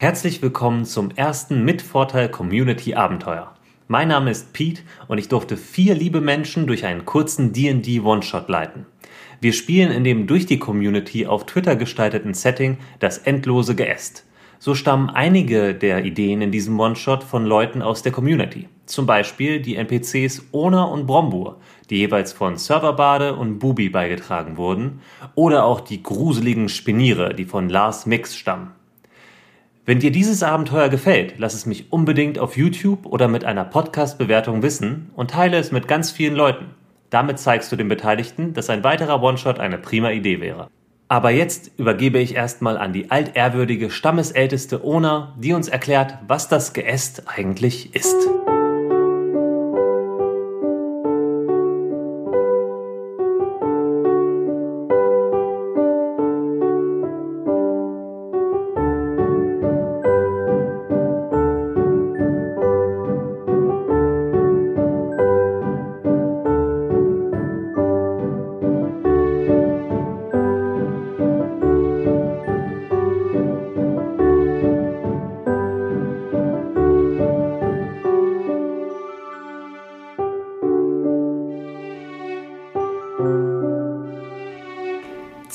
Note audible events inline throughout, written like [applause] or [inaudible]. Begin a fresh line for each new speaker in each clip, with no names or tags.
Herzlich willkommen zum ersten Mitvorteil Community Abenteuer. Mein Name ist Pete und ich durfte vier liebe Menschen durch einen kurzen D&D One-Shot leiten. Wir spielen in dem durch die Community auf Twitter gestalteten Setting das endlose Geäst. So stammen einige der Ideen in diesem One-Shot von Leuten aus der Community. Zum Beispiel die NPCs Ona und Brombur, die jeweils von Serverbade und Bubi beigetragen wurden, oder auch die gruseligen Spiniere, die von Lars Mix stammen. Wenn dir dieses Abenteuer gefällt, lass es mich unbedingt auf YouTube oder mit einer Podcast-Bewertung wissen und teile es mit ganz vielen Leuten. Damit zeigst du den Beteiligten, dass ein weiterer One-Shot eine prima Idee wäre. Aber jetzt übergebe ich erstmal an die altehrwürdige Stammesälteste Ona, die uns erklärt, was das Geäst eigentlich ist.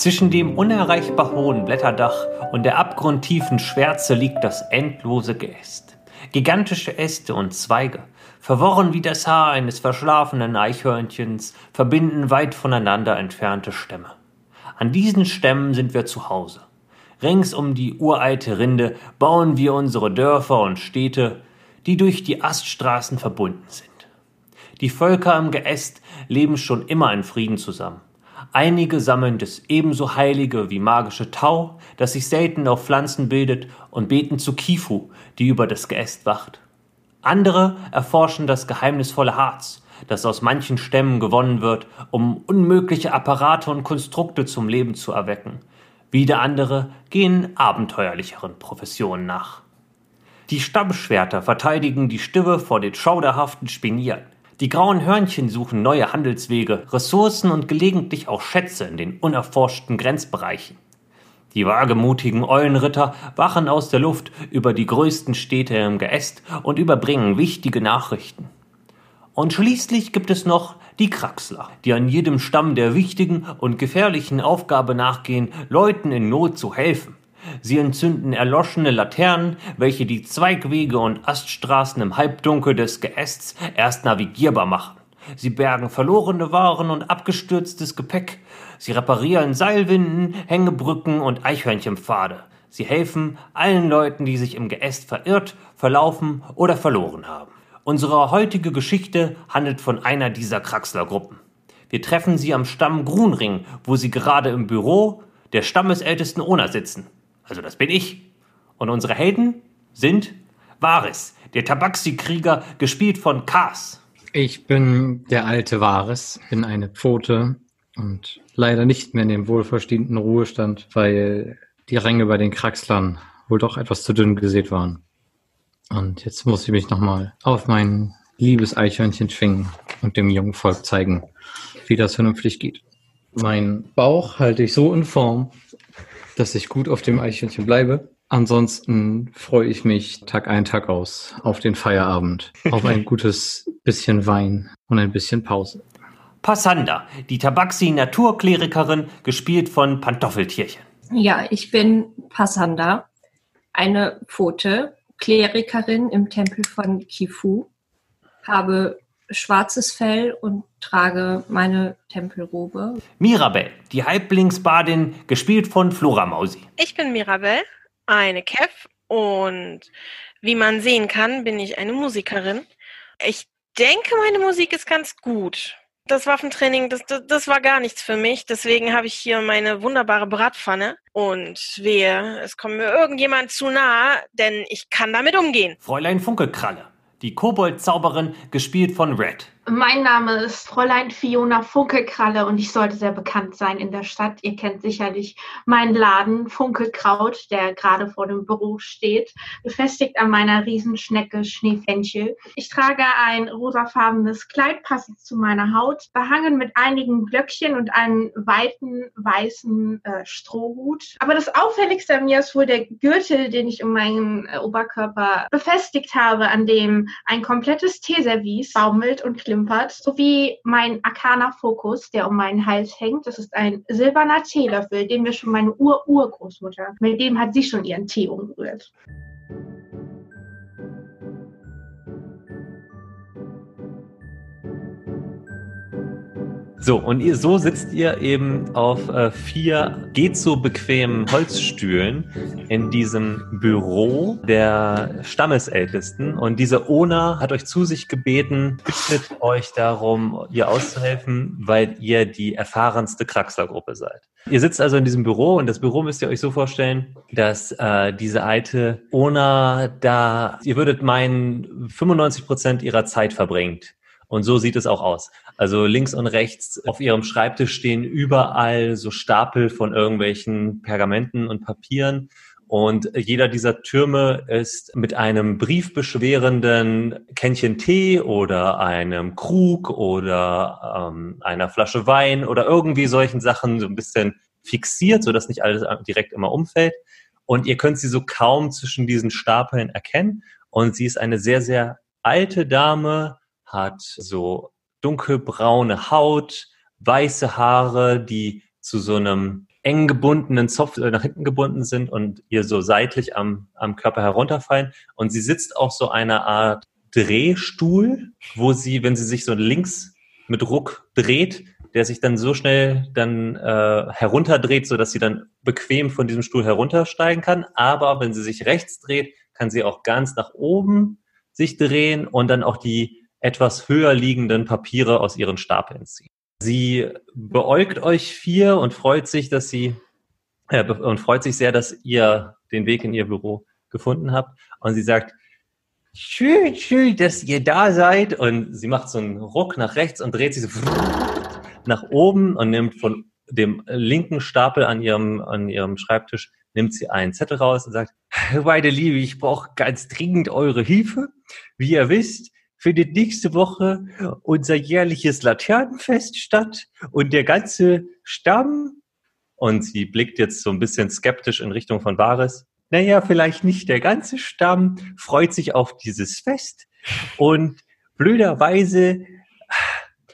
Zwischen dem unerreichbar hohen Blätterdach und der abgrundtiefen Schwärze liegt das endlose Geäst. Gigantische Äste und Zweige, verworren wie das Haar eines verschlafenen Eichhörnchens, verbinden weit voneinander entfernte Stämme. An diesen Stämmen sind wir zu Hause. Rings um die uralte Rinde bauen wir unsere Dörfer und Städte, die durch die Aststraßen verbunden sind. Die Völker im Geäst leben schon immer in Frieden zusammen. Einige sammeln das ebenso heilige wie magische Tau, das sich selten auf Pflanzen bildet, und beten zu Kifu, die über das Geäst wacht. Andere erforschen das geheimnisvolle Harz, das aus manchen Stämmen gewonnen wird, um unmögliche Apparate und Konstrukte zum Leben zu erwecken. Wieder andere gehen abenteuerlicheren Professionen nach. Die Stammschwerter verteidigen die Stimme vor den schauderhaften Spinieren. Die grauen Hörnchen suchen neue Handelswege, Ressourcen und gelegentlich auch Schätze in den unerforschten Grenzbereichen. Die wagemutigen Eulenritter wachen aus der Luft über die größten Städte im Geäst und überbringen wichtige Nachrichten. Und schließlich gibt es noch die Kraxler, die an jedem Stamm der wichtigen und gefährlichen Aufgabe nachgehen, Leuten in Not zu helfen. Sie entzünden erloschene Laternen, welche die Zweigwege und Aststraßen im Halbdunkel des Geästs erst navigierbar machen. Sie bergen verlorene Waren und abgestürztes Gepäck. Sie reparieren Seilwinden, Hängebrücken und Eichhörnchenpfade. Sie helfen allen Leuten, die sich im Geäst verirrt, verlaufen oder verloren haben. Unsere heutige Geschichte handelt von einer dieser Kraxlergruppen. Wir treffen sie am Stamm Grunring, wo sie gerade im Büro der Stammesältesten Ona sitzen. Also das bin ich. Und unsere Helden sind Varis, der Tabaxi-Krieger, gespielt von Kars.
Ich bin der alte Varis, bin eine Pfote und leider nicht mehr in dem wohlverdienten Ruhestand, weil die Ränge bei den Kraxlern wohl doch etwas zu dünn gesät waren. Und jetzt muss ich mich nochmal auf mein liebes Eichhörnchen schwingen und dem jungen Volk zeigen, wie das vernünftig geht. Mein Bauch halte ich so in Form, dass ich gut auf dem Eichhörnchen bleibe. Ansonsten freue ich mich Tag ein, Tag aus auf den Feierabend, auf ein gutes bisschen Wein und ein bisschen Pause.
Passanda, die Tabaxi-Naturklerikerin, gespielt von Pantoffeltierchen.
Ja, ich bin Passanda, eine Pfote, Klerikerin im Tempel von Kifu, habe schwarzes Fell und trage meine Tempelrobe.
Mirabelle, die Halblingsbadin, gespielt von Flora Mausi.
Ich bin Mirabelle, eine Kev und wie man sehen kann, bin ich eine Musikerin. Ich denke, meine Musik ist ganz gut. Das Waffentraining, das, das, das war gar nichts für mich. Deswegen habe ich hier meine wunderbare Bratpfanne. Und wehe, es kommt mir irgendjemand zu nahe, denn ich kann damit umgehen.
Fräulein Funkelkralle, die Kobold-Zauberin, gespielt von Red.
Mein Name ist Fräulein Fiona Funkelkralle und ich sollte sehr bekannt sein in der Stadt. Ihr kennt sicherlich meinen Laden Funkelkraut, der gerade vor dem Büro steht, befestigt an meiner Riesenschnecke Schneefenchel. Ich trage ein rosafarbenes Kleid passend zu meiner Haut, behangen mit einigen Glöckchen und einem weiten weißen äh, Strohhut. Aber das Auffälligste an mir ist wohl der Gürtel, den ich um meinen äh, Oberkörper befestigt habe, an dem ein komplettes Teeservice baumelt und klimpert klimpert, sowie mein Arcana Fokus, der um meinen Hals hängt. Das ist ein silberner Teelöffel, den wir schon meine Ur-Urgroßmutter, mit dem hat sie schon ihren Tee umgerührt.
So, und ihr, so sitzt ihr eben auf äh, vier geht so bequemen Holzstühlen in diesem Büro der Stammesältesten. Und diese Ona hat euch zu sich gebeten, bittet euch darum, ihr auszuhelfen, weil ihr die erfahrenste Kraxlergruppe seid. Ihr sitzt also in diesem Büro und das Büro müsst ihr euch so vorstellen, dass äh, diese alte Ona da, ihr würdet meinen, 95 Prozent ihrer Zeit verbringt. Und so sieht es auch aus. Also links und rechts auf ihrem Schreibtisch stehen überall so Stapel von irgendwelchen Pergamenten und Papieren. Und jeder dieser Türme ist mit einem briefbeschwerenden Kännchen Tee oder einem Krug oder ähm, einer Flasche Wein oder irgendwie solchen Sachen so ein bisschen fixiert, sodass nicht alles direkt immer umfällt. Und ihr könnt sie so kaum zwischen diesen Stapeln erkennen. Und sie ist eine sehr, sehr alte Dame, hat so dunkelbraune Haut, weiße Haare, die zu so einem eng gebundenen Zopf äh, nach hinten gebunden sind und ihr so seitlich am, am Körper herunterfallen. Und sie sitzt auf so einer Art Drehstuhl, wo sie, wenn sie sich so links mit Ruck dreht, der sich dann so schnell dann äh, herunterdreht, so dass sie dann bequem von diesem Stuhl heruntersteigen kann. Aber wenn sie sich rechts dreht, kann sie auch ganz nach oben sich drehen und dann auch die etwas höher liegenden Papiere aus ihren Stapeln ziehen. Sie beäugt euch vier und freut sich, dass sie äh, und freut sich sehr, dass ihr den Weg in ihr Büro gefunden habt. Und sie sagt, schön, schön, dass ihr da seid. Und sie macht so einen Ruck nach rechts und dreht sich so [laughs] nach oben und nimmt von dem linken Stapel an ihrem, an ihrem Schreibtisch, nimmt sie einen Zettel raus und sagt, meine Liebe, ich brauche ganz dringend eure Hilfe. Wie ihr wisst, findet nächste Woche unser jährliches Laternenfest statt und der ganze Stamm, und sie blickt jetzt so ein bisschen skeptisch in Richtung von Bares, naja, vielleicht nicht der ganze Stamm, freut sich auf dieses Fest und blöderweise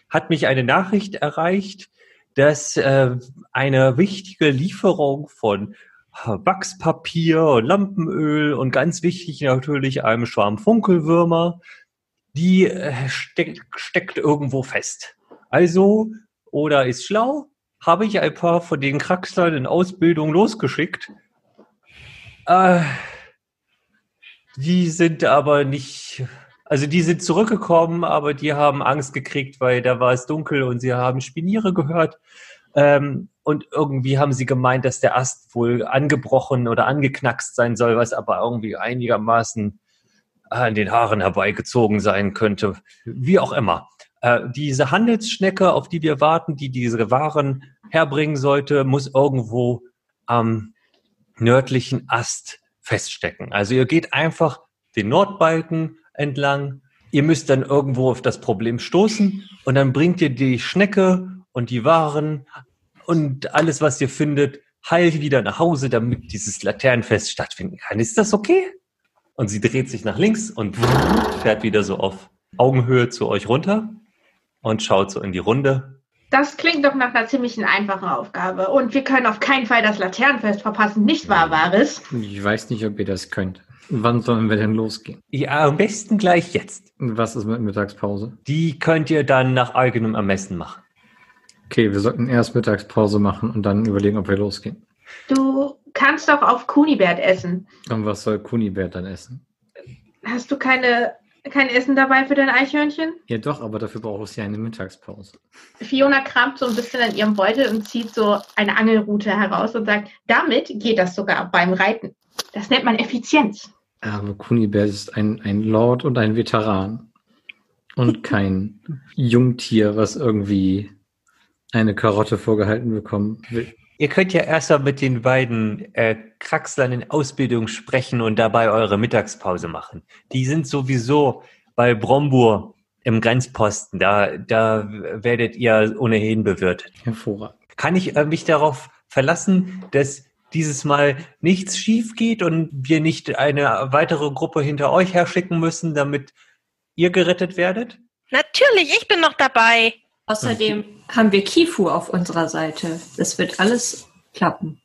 hat mich eine Nachricht erreicht, dass äh, eine wichtige Lieferung von Wachspapier und Lampenöl und ganz wichtig natürlich einem Schwarm Funkelwürmer die äh, steck, steckt irgendwo fest. Also, oder ist schlau, habe ich ein paar von den Kraxlern in Ausbildung losgeschickt. Äh, die sind aber nicht, also die sind zurückgekommen, aber die haben Angst gekriegt, weil da war es dunkel und sie haben Spiniere gehört. Ähm, und irgendwie haben sie gemeint, dass der Ast wohl angebrochen oder angeknackst sein soll, was aber irgendwie einigermaßen an den Haaren herbeigezogen sein könnte, wie auch immer. Äh, diese Handelsschnecke, auf die wir warten, die diese Waren herbringen sollte, muss irgendwo am nördlichen Ast feststecken. Also ihr geht einfach den Nordbalken entlang. Ihr müsst dann irgendwo auf das Problem stoßen und dann bringt ihr die Schnecke und die Waren und alles, was ihr findet, heil wieder nach Hause, damit dieses Laternenfest stattfinden kann. Ist das okay? Und sie dreht sich nach links und fährt wieder so auf Augenhöhe zu euch runter und schaut so in die Runde.
Das klingt doch nach einer ziemlich einfachen Aufgabe. Und wir können auf keinen Fall das Laternenfest verpassen, nicht wahr, Varis?
Ich weiß nicht, ob ihr das könnt. Wann sollen wir denn losgehen?
Ja, am besten gleich jetzt.
Was ist mit Mittagspause?
Die könnt ihr dann nach eigenem Ermessen machen.
Okay, wir sollten erst Mittagspause machen und dann überlegen, ob wir losgehen.
Du kannst doch auf Kunibert essen.
Und was soll Kunibert dann essen?
Hast du keine, kein Essen dabei für dein Eichhörnchen?
Ja doch, aber dafür braucht es ja eine Mittagspause.
Fiona kramt so ein bisschen an ihrem Beutel und zieht so eine Angelrute heraus und sagt, damit geht das sogar beim Reiten. Das nennt man Effizienz.
Aber Kunibert ist ein, ein Lord und ein Veteran. Und [laughs] kein Jungtier, was irgendwie eine Karotte vorgehalten bekommen will.
Ihr könnt ja erst mal mit den beiden äh, Kraxlern in Ausbildung sprechen und dabei eure Mittagspause machen. Die sind sowieso bei Brombur im Grenzposten. Da, da werdet ihr ohnehin bewirtet.
Hervorragend.
Kann ich äh, mich darauf verlassen, dass dieses Mal nichts schief geht und wir nicht eine weitere Gruppe hinter euch herschicken müssen, damit ihr gerettet werdet?
Natürlich, ich bin noch dabei.
Außerdem haben wir Kifu auf unserer Seite. Das wird alles klappen.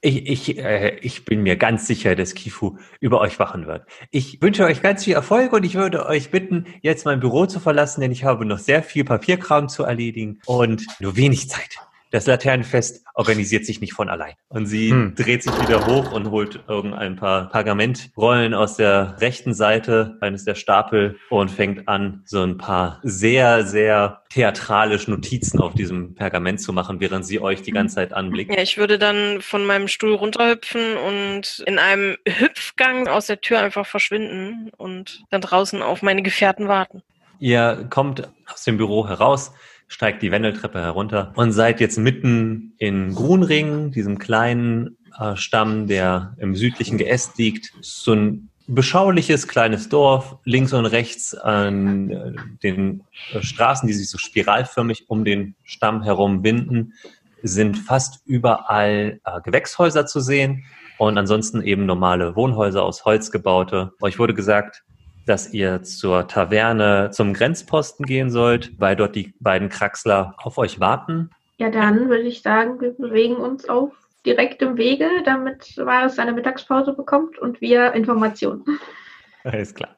Ich, ich, äh, ich bin mir ganz sicher, dass Kifu über euch wachen wird. Ich wünsche euch ganz viel Erfolg und ich würde euch bitten, jetzt mein Büro zu verlassen, denn ich habe noch sehr viel Papierkram zu erledigen und nur wenig Zeit. Das Laternenfest organisiert sich nicht von allein. Und sie
Hm.
dreht sich wieder hoch und holt irgendein paar Pergamentrollen aus der rechten Seite eines der Stapel und fängt an, so ein paar sehr, sehr theatralisch Notizen auf diesem Pergament zu machen, während sie euch die ganze Zeit anblickt.
Ja, ich würde dann von meinem Stuhl runterhüpfen und in einem Hüpfgang aus der Tür einfach verschwinden und dann draußen auf meine Gefährten warten.
Ihr kommt aus dem Büro heraus, steigt die Wendeltreppe herunter und seid jetzt mitten in Grunring, diesem kleinen äh, Stamm, der im südlichen Geäst liegt. So ein beschauliches kleines Dorf, links und rechts an äh, den äh, Straßen, die sich so spiralförmig um den Stamm herum winden, sind fast überall äh, Gewächshäuser zu sehen und ansonsten eben normale Wohnhäuser aus Holz gebaute. Euch wurde gesagt, dass ihr zur Taverne zum Grenzposten gehen sollt, weil dort die beiden Kraxler auf euch warten.
Ja, dann würde ich sagen, wir bewegen uns auf direktem Wege, damit Varys seine Mittagspause bekommt und wir Informationen. [laughs]
Alles klar.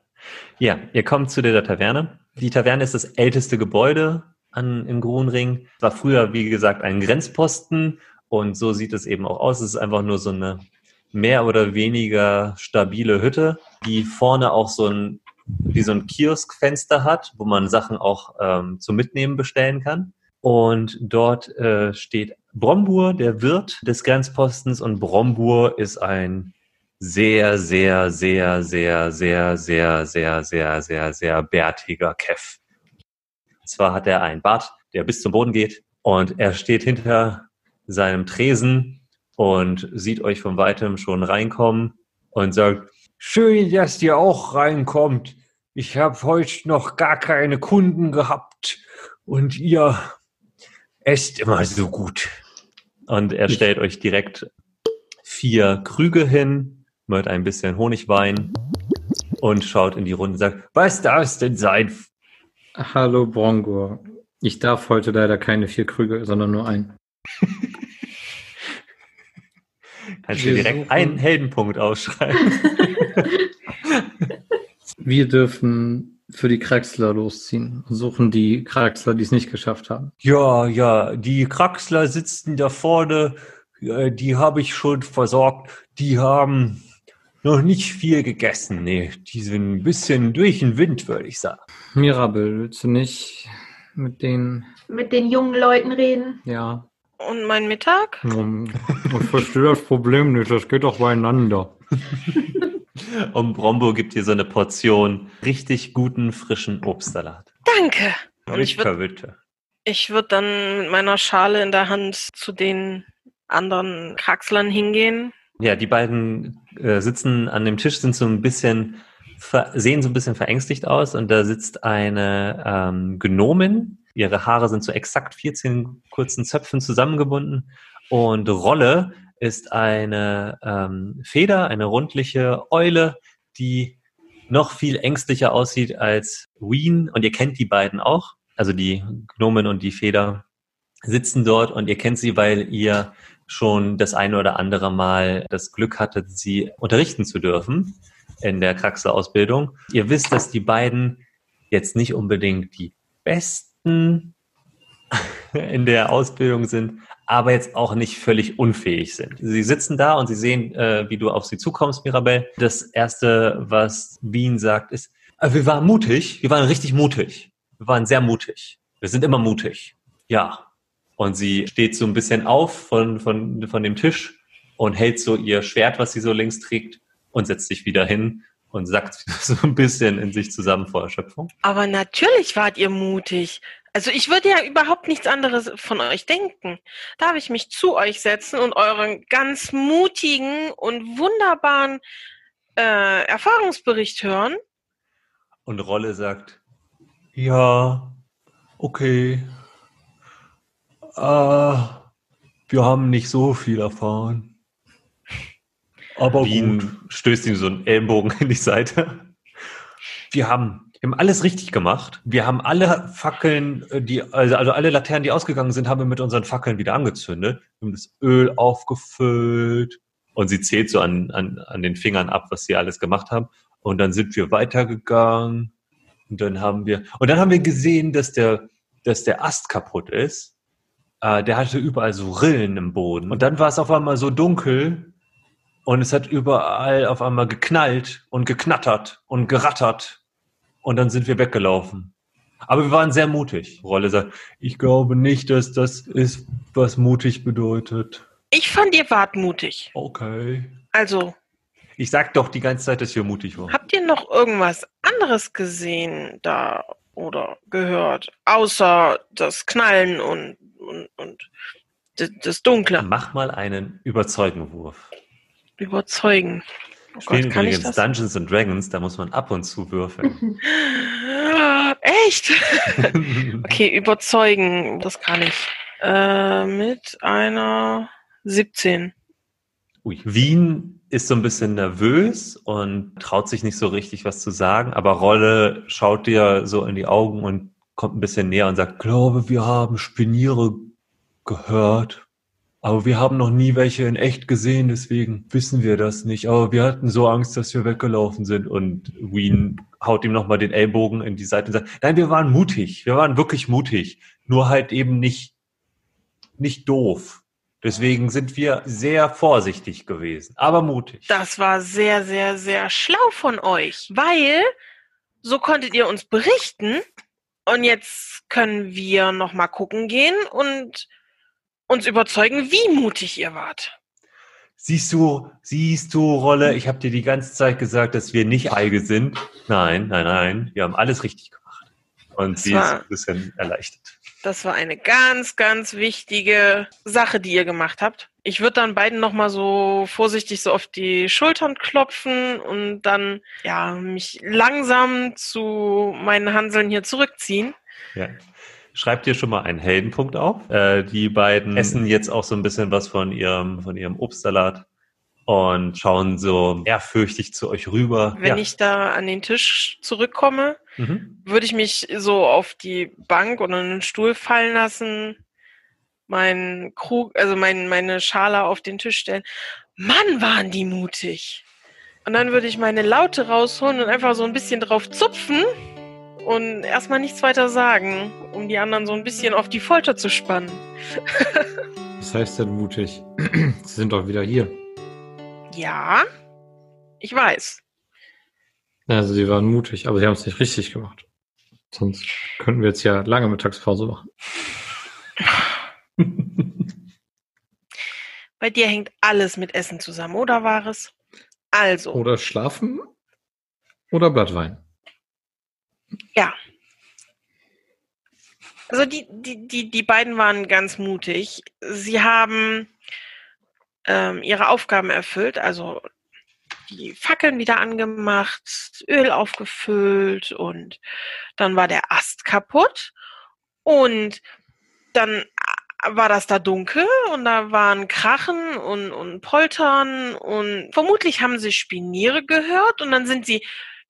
Ja, ihr kommt zu der Taverne. Die Taverne ist das älteste Gebäude an, in Grunring. War früher, wie gesagt, ein Grenzposten und so sieht es eben auch aus. Es ist einfach nur so eine mehr oder weniger stabile Hütte, die vorne auch so ein, wie so ein Kioskfenster hat, wo man Sachen auch ähm, zum Mitnehmen bestellen kann. Und dort äh, steht Brombur, der Wirt des Grenzpostens. Und Brombur ist ein sehr, sehr, sehr, sehr, sehr, sehr, sehr, sehr, sehr, sehr bärtiger. Und zwar hat er einen Bart, der bis zum Boden geht. Und er steht hinter seinem Tresen und sieht euch von weitem schon reinkommen und sagt, schön, dass ihr auch reinkommt. Ich habe heute noch gar keine Kunden gehabt und ihr esst immer so gut. Und er stellt euch direkt vier Krüge hin mit ein bisschen Honigwein und schaut in die Runde und sagt, was darf es denn sein?
Hallo Brongur. Ich darf heute leider keine vier Krüge, sondern nur einen. [laughs]
Kannst du
Wir
direkt
suchen-
einen Heldenpunkt ausschreiben. [laughs]
Wir dürfen für die Kraxler losziehen und suchen die Kraxler, die es nicht geschafft haben.
Ja, ja, die Kraxler sitzen da vorne, die habe ich schon versorgt. Die haben noch nicht viel gegessen. Nee, die sind ein bisschen durch den Wind, würde ich sagen.
Mirabel, willst du nicht mit denen,
Mit den jungen Leuten reden.
ja,
Und mein Mittag?
um, ich verstehe das Problem nicht, das geht doch beieinander. [laughs]
Und Brombo gibt dir so eine Portion richtig guten, frischen Obstsalat.
Danke. Und ich würde würd dann mit meiner Schale in der Hand zu den anderen Kraxlern hingehen.
Ja, die beiden äh, sitzen an dem Tisch, sind so ein bisschen, sehen so ein bisschen verängstigt aus und da sitzt eine ähm, Gnomin. Ihre Haare sind so exakt 14 kurzen Zöpfen zusammengebunden. Und Rolle ist eine ähm, Feder, eine rundliche Eule, die noch viel ängstlicher aussieht als Ween und ihr kennt die beiden auch, also die Gnomin und die Feder sitzen dort und ihr kennt sie, weil ihr schon das eine oder andere Mal das Glück hattet, sie unterrichten zu dürfen in der Kraxler-Ausbildung. Ihr wisst, dass die beiden jetzt nicht unbedingt die besten in der Ausbildung sind, aber jetzt auch nicht völlig unfähig sind. Sie sitzen da und sie sehen, äh, wie du auf sie zukommst, Mirabelle. Das erste, was Bean sagt, ist, äh, wir waren mutig, wir waren richtig mutig. Wir waren sehr mutig. Wir sind immer mutig. Ja, und sie steht so ein bisschen auf von, von, von dem Tisch und hält so ihr Schwert, was sie so links trägt, und setzt sich wieder hin und sackt [laughs] so ein bisschen in sich zusammen vor Erschöpfung.
Aber natürlich wart ihr mutig. Also ich würde ja überhaupt nichts anderes von euch denken. Darf ich mich zu euch setzen und euren ganz mutigen und wunderbaren äh, Erfahrungsbericht hören?
Und Rolle sagt, ja, okay. Äh, wir haben nicht so viel erfahren. Aber Wien gut. stößt ihm so einen Ellenbogen in die Seite. Wir haben, wir haben alles richtig gemacht. Wir haben alle Fackeln, äh, die, also, also alle Laternen, die ausgegangen sind, haben wir mit unseren Fackeln wieder angezündet. Wir haben das Öl aufgefüllt. Und sie zählt so an, an, an den Fingern ab, was sie alles gemacht haben. Und dann sind wir weitergegangen. Und dann haben wir, und dann haben wir gesehen, dass der, dass der Ast kaputt ist. Äh, der hatte überall so Rillen im Boden. Und dann war es auf einmal so dunkel, und es hat überall auf einmal geknallt und geknattert und gerattert. Und dann sind wir weggelaufen. Aber wir waren sehr mutig. Rolle sagt, ich glaube nicht, dass das ist, was mutig bedeutet.
Ich fand, ihr wart mutig.
Okay.
Also.
Ich sag doch die ganze Zeit, dass wir mutig waren.
Habt ihr noch irgendwas anderes gesehen da oder gehört? Außer das Knallen und, und, und das Dunkle.
Mach mal einen Überzeugenwurf
überzeugen.
Oh Spielen Gott, übrigens Dungeons and Dragons, da muss man ab und zu würfeln. [laughs]
Echt? [laughs] okay, überzeugen, das kann ich. Äh, mit einer 17.
Ui. Wien ist so ein bisschen nervös und traut sich nicht so richtig was zu sagen, aber Rolle schaut dir so in die Augen und kommt ein bisschen näher und sagt, glaube, wir haben Spiniere gehört. Aber wir haben noch nie welche in echt gesehen, deswegen wissen wir das nicht. Aber wir hatten so Angst, dass wir weggelaufen sind. Und Wien haut ihm nochmal den Ellbogen in die Seite und sagt, nein, wir waren mutig. Wir waren wirklich mutig. Nur halt eben nicht, nicht doof. Deswegen sind wir sehr vorsichtig gewesen, aber mutig.
Das war sehr, sehr, sehr schlau von euch, weil so konntet ihr uns berichten und jetzt können wir nochmal gucken gehen und uns überzeugen, wie mutig ihr wart.
Siehst du, siehst du, Rolle, ich habe dir die ganze Zeit gesagt, dass wir nicht Eige sind. Nein, nein, nein, wir haben alles richtig gemacht. Und das sie war, ist ein bisschen erleichtert.
Das war eine ganz, ganz wichtige Sache, die ihr gemacht habt. Ich würde dann beiden nochmal so vorsichtig so auf die Schultern klopfen und dann ja mich langsam zu meinen Hanseln hier zurückziehen.
Ja. Schreib dir schon mal einen Heldenpunkt auf. Äh, die beiden essen jetzt auch so ein bisschen was von ihrem, von ihrem Obstsalat und schauen so ehrfürchtig zu euch rüber.
Wenn ja. ich da an den Tisch zurückkomme, mhm. würde ich mich so auf die Bank oder einen Stuhl fallen lassen, meinen Krug, also mein, meine Schale auf den Tisch stellen. Mann, waren die mutig! Und dann würde ich meine Laute rausholen und einfach so ein bisschen drauf zupfen und erstmal nichts weiter sagen, um die anderen so ein bisschen auf die Folter zu spannen. [laughs]
Was heißt denn mutig? [clears throat] Sie sind doch wieder hier.
Ja, ich weiß.
Also sie waren mutig, aber sie haben es nicht richtig gemacht. Sonst könnten wir jetzt ja lange Mittagspause machen. [laughs]
Bei dir hängt alles mit Essen zusammen, oder war es? Also.
Oder schlafen oder Blattwein.
Ja. Also die, die, die, die beiden waren ganz mutig. Sie haben ähm, ihre Aufgaben erfüllt, also die Fackeln wieder angemacht, Öl aufgefüllt und dann war der Ast kaputt und dann war das da dunkel und da waren Krachen und, und Poltern und vermutlich haben sie Spiniere gehört und dann sind sie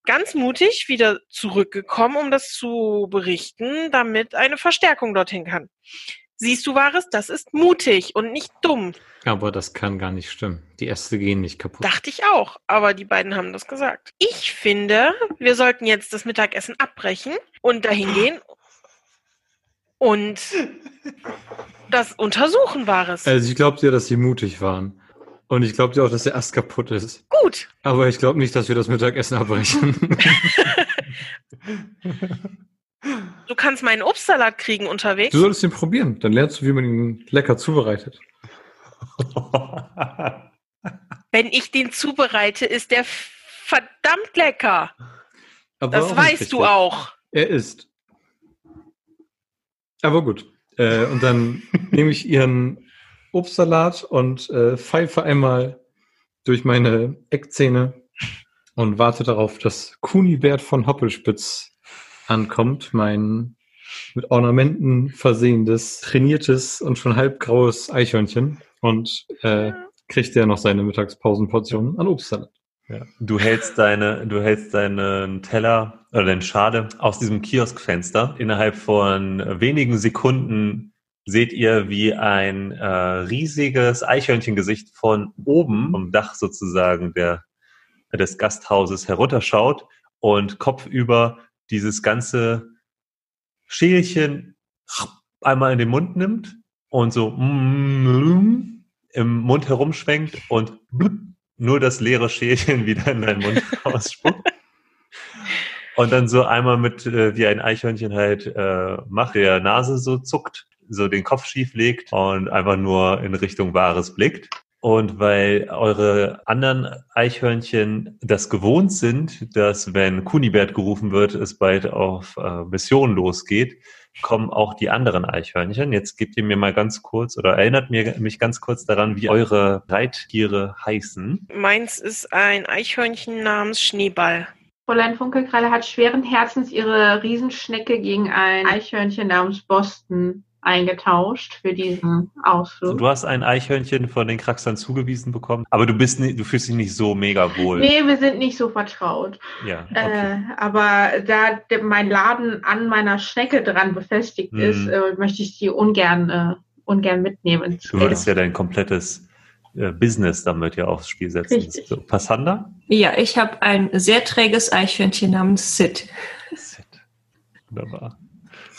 ganz mutig wieder zurückgekommen, um das zu berichten, damit eine Verstärkung dorthin kann. Siehst du, Wahres, das ist mutig und nicht dumm.
Aber das kann gar nicht stimmen. Die Äste gehen nicht kaputt.
Dachte ich auch, aber die beiden haben das gesagt. Ich finde, wir sollten jetzt das Mittagessen abbrechen und dahin gehen und das untersuchen, Wahres.
Also ich glaube dir, dass sie mutig waren. Und ich glaube dir auch, dass der Ast kaputt ist.
Gut.
Aber ich glaube nicht, dass wir das Mittagessen abbrechen. [laughs]
du kannst meinen Obstsalat kriegen unterwegs.
Du solltest ihn probieren. Dann lernst du, wie man ihn lecker zubereitet. [laughs]
Wenn ich den zubereite, ist der verdammt lecker.
Aber
Das weißt du auch.
Er ist. Aber gut. Äh, und dann [laughs] nehme ich ihren Obstsalat und äh, pfeife einmal durch meine Eckzähne und warte darauf, dass Kunibert von Hoppelspitz ankommt. Mein mit Ornamenten versehenes, trainiertes und schon halbgraues Eichhörnchen. Und äh, kriegt er noch seine Mittagspausenportion an Obstsalat.
Ja. Du hältst deine, du hältst deinen Teller oder deine Schale aus diesem Kioskfenster. Innerhalb von wenigen Sekunden seht ihr, wie ein äh, riesiges Eichhörnchengesicht von oben, vom Dach sozusagen der, des Gasthauses herunterschaut und kopfüber dieses ganze Schälchen einmal in den Mund nimmt und so im Mund herumschwenkt und nur das leere Schälchen [laughs] wieder in deinen Mund rausspuckt. Und dann so einmal mit, äh, wie ein Eichhörnchen halt äh, macht, der Nase so zuckt, so den Kopf schief legt und einfach nur in Richtung Wahres blickt. Und weil eure anderen Eichhörnchen das gewohnt sind, dass wenn Kunibert gerufen wird, es bald auf äh, Mission losgeht, kommen auch die anderen Eichhörnchen. Jetzt gebt ihr mir mal ganz kurz oder erinnert mir, mich ganz kurz daran, wie eure Reittiere heißen.
Meins ist ein Eichhörnchen namens Schneeball.
Fräulein Funkelkralle hat schweren Herzens ihre Riesenschnecke gegen ein Eichhörnchen namens Boston eingetauscht für diesen Ausflug.
Du hast ein Eichhörnchen von den Kraxern zugewiesen bekommen, aber du bist nicht, du fühlst dich nicht so mega wohl.
Nee, wir sind nicht so vertraut.
Ja, okay.
Äh, aber da mein Laden an meiner Schnecke dran befestigt
Mhm.
ist, äh, möchte ich die ungern, äh, ungern mitnehmen.
Du würdest ja dein komplettes äh, Business damit ja aufs Spiel setzen.
Richtig.
So, Passanda?
Ja, ich habe ein sehr träges Eichhörnchen namens Sid.
Shit. Wunderbar.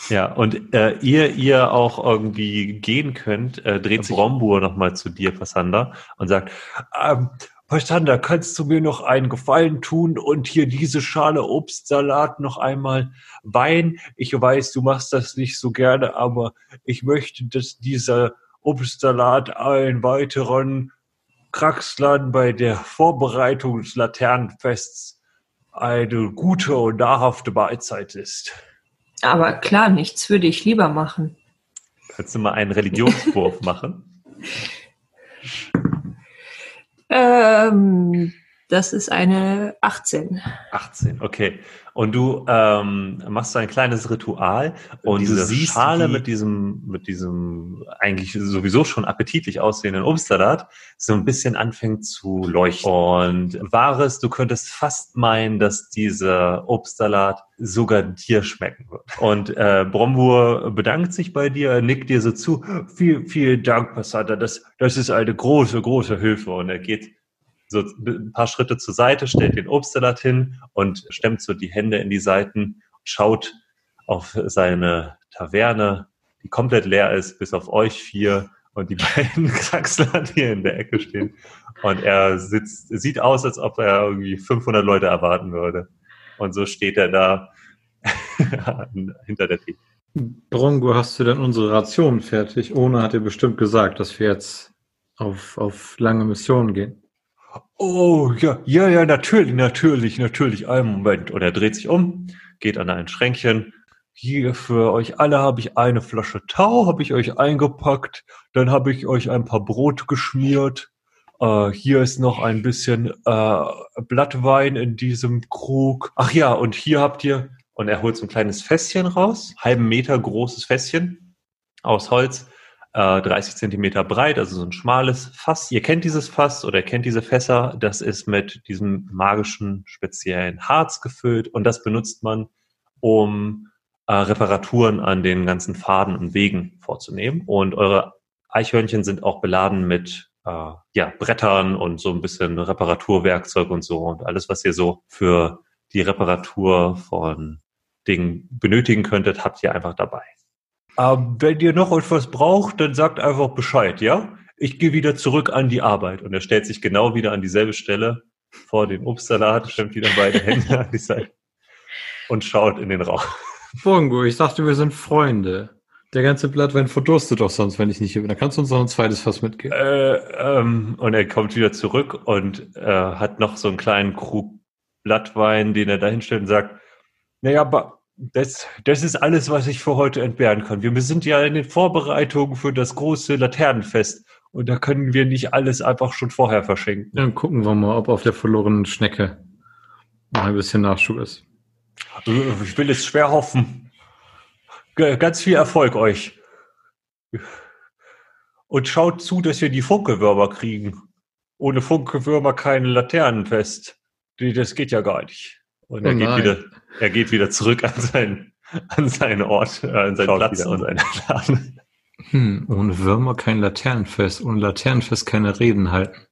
Ja, und äh, ihr, ihr auch irgendwie gehen könnt, äh, dreht sich Rombur nochmal zu dir, Passanda, und sagt, ähm, Passanda, kannst du mir noch einen Gefallen tun und hier diese Schale Obstsalat noch einmal Wein? Ich weiß, du machst das nicht so gerne, aber ich möchte, dass dieser Obstsalat allen weiteren Kraxlern bei der Vorbereitung des Laternenfests eine gute und nahrhafte Mahlzeit ist.
Aber klar, nichts würde ich lieber machen.
Kannst du mal einen Religionswurf [laughs] machen?
Ähm, das ist eine 18.
18, okay. Und du ähm, machst so ein kleines Ritual und
Diese siehst,
Schale
wie-
mit diesem, mit diesem eigentlich sowieso schon appetitlich aussehenden Obstsalat so ein bisschen anfängt zu leuchten. Und wahres, du könntest fast meinen, dass dieser Obstsalat sogar dir schmecken wird. Und äh, Brombur bedankt sich bei dir, nickt dir so zu. Viel, vielen Dank, Passata. Das, das ist eine große, große Hilfe. Und er geht so ein paar Schritte zur Seite, stellt den Obstsalat hin und stemmt so die Hände in die Seiten, schaut auf seine Taverne, die komplett leer ist, bis auf euch vier und die [laughs] beiden Kraxler, die hier in der Ecke stehen. Und er sitzt, sieht aus, als ob er irgendwie 500 Leute erwarten würde. Und so steht er da [laughs] hinter der Theke.
Brongo, hast du denn unsere Ration fertig? Ohne hat er bestimmt gesagt, dass wir jetzt auf, auf lange Missionen gehen.
Oh, ja, ja, ja, natürlich, natürlich, natürlich. Einen Moment. Und er dreht sich um, geht an ein Schränkchen. Hier für euch alle habe ich eine Flasche Tau, habe ich euch eingepackt. Dann habe ich euch ein paar Brot geschmiert. Äh, hier ist noch ein bisschen äh, Blattwein in diesem Krug. Ach ja, und hier habt ihr, und er holt so ein kleines Fässchen raus, halben Meter großes Fässchen aus Holz äh, 30 Zentimeter breit, also so ein schmales Fass. Ihr kennt dieses Fass oder kennt diese Fässer. Das ist mit diesem magischen speziellen Harz gefüllt und das benutzt man, um äh, Reparaturen an den ganzen Faden und Wegen vorzunehmen. Und eure Eichhörnchen sind auch beladen mit äh, ja, Brettern und so ein bisschen Reparaturwerkzeug und so und alles, was ihr so für die Reparatur von Dingen benötigen könntet, habt ihr einfach dabei. Ähm, wenn ihr noch etwas braucht, dann sagt einfach Bescheid, ja? Ich gehe wieder zurück an die Arbeit. Und er stellt sich genau wieder an dieselbe Stelle vor den Obstsalat, stemmt wieder beide Hände an die Seite und schaut in den Raum.
Brongo, ich dachte, wir sind Freunde. Der ganze Blattwein verdurstet doch sonst, wenn ich nicht hier bin. Da kannst du uns noch ein zweites Fass mitgeben.
Äh, ähm, und er kommt wieder zurück und äh, hat noch so einen kleinen Krug Blattwein, den er da hinstellt und sagt, naja, aber das, das ist alles, was ich für heute entbehren kann. Wir sind ja in den Vorbereitungen für das große Laternenfest. Und da können wir nicht alles einfach schon vorher verschenken.
Dann gucken wir mal, ob auf der verlorenen Schnecke noch ein bisschen Nachschub ist.
Äh, Ich will es schwer hoffen. Ganz viel Erfolg euch. Und schaut zu, dass wir die Funkewürmer kriegen. Ohne Funkewürmer kein Laternenfest. Das geht ja gar nicht. Und er,
Oh
geht wieder, er geht wieder zurück an seinen, an seinen Ort, äh, an seinen
Schaut
Platz und seine Laden.
Hm, ohne Würmer kein Laternenfest, ohne Laternenfest keine Reden halten.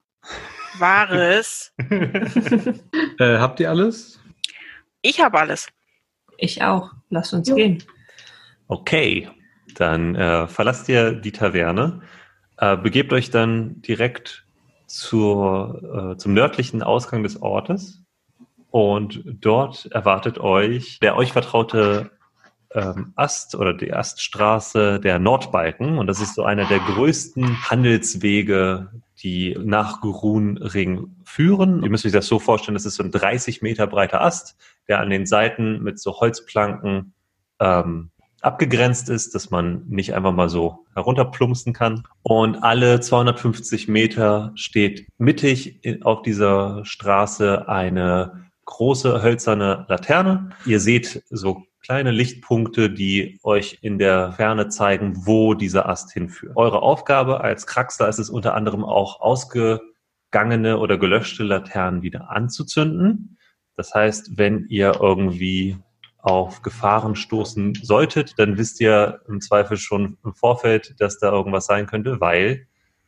Wahres. [laughs]
Äh, habt ihr alles?
Ich habe alles.
Ich auch. Lass uns
Jo.
gehen.
Okay, dann äh, verlasst ihr die Taverne, äh, begebt euch dann direkt zur, äh, zum nördlichen Ausgang des Ortes und dort erwartet euch der euch vertraute ähm, Ast oder die Aststraße der Nordbalken und das ist so einer der größten Handelswege, die nach Grunring führen. Ihr müsst euch das so vorstellen, das ist so ein 30 Meter breiter Ast, der an den Seiten mit so Holzplanken ähm, abgegrenzt ist, dass man nicht einfach mal so herunterplumpsen kann. Und alle 250 Meter steht mittig auf dieser Straße eine große hölzerne Laterne. Ihr seht so kleine Lichtpunkte, die euch in der Ferne zeigen, wo dieser Ast hinführt. Eure Aufgabe als Kraxler ist es unter anderem auch ausgegangene oder gelöschte Laternen wieder anzuzünden. Das heißt, wenn ihr irgendwie auf Gefahren stoßen solltet, dann wisst ihr im Zweifel schon im Vorfeld, dass da irgendwas sein könnte, weil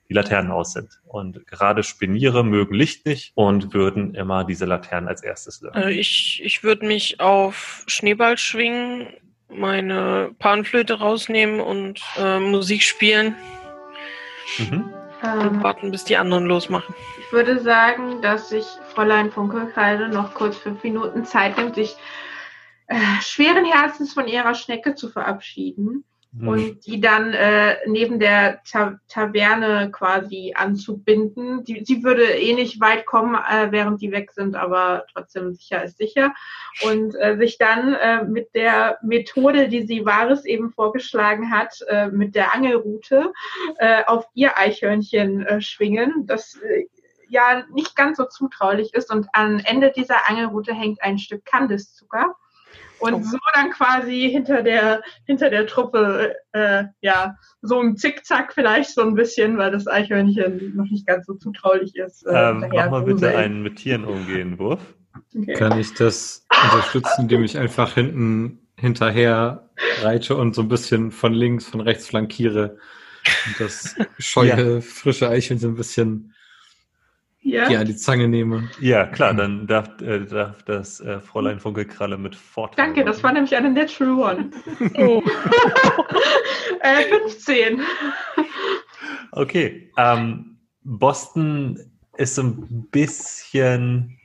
die Laternen aus sind. Und gerade Spiniere mögen Licht nicht und würden immer diese Laternen als erstes löschen.
Äh, ich ich würde mich auf Schneeball schwingen, meine Panflöte rausnehmen und äh, Musik spielen
Mhm.
und
Ähm,
warten, bis die anderen losmachen.
ich würde sagen, dass sich Fräulein Funkelkreide noch kurz fünf Minuten Zeit nimmt, sich äh, schweren Herzens von ihrer Schnecke zu verabschieden
Mhm.
und die dann äh, neben der Ta Taverne quasi anzubinden. Die, sie würde eh nicht weit kommen, äh, während die weg sind, aber trotzdem sicher ist sicher. Und äh, sich dann äh, mit der Methode, die sie Wahres eben vorgeschlagen hat, äh, mit der Angelrute äh, auf ihr Eichhörnchen äh, schwingen, das äh, ja nicht ganz so zutraulich ist. Und am Ende dieser Angelrute hängt ein Stück Kandiszucker. Und
Oh.
so dann quasi hinter der, hinter der Truppe, äh, ja, so ein Zickzack vielleicht so ein bisschen, weil das Eichhörnchen noch nicht ganz so zutraulich ist. Äh,
Ähm, mach mal bitte einen mit Tieren umgehen Wurf.
Okay.
Kann ich das unterstützen, indem ich einfach hinten hinterher reite und so ein bisschen von links, von rechts flankiere und das [laughs] scheue, frische Eichhörnchen so ein bisschen
Ja.
ja, die Zange nehme.
Ja, klar, dann darf, äh, darf das äh, Fräulein Funkelkralle mit Vorteil.
Danke, das war nämlich eine Natural One.
Oh. [laughs]
äh, 15.
Okay, ähm, Boston ist so ein bisschen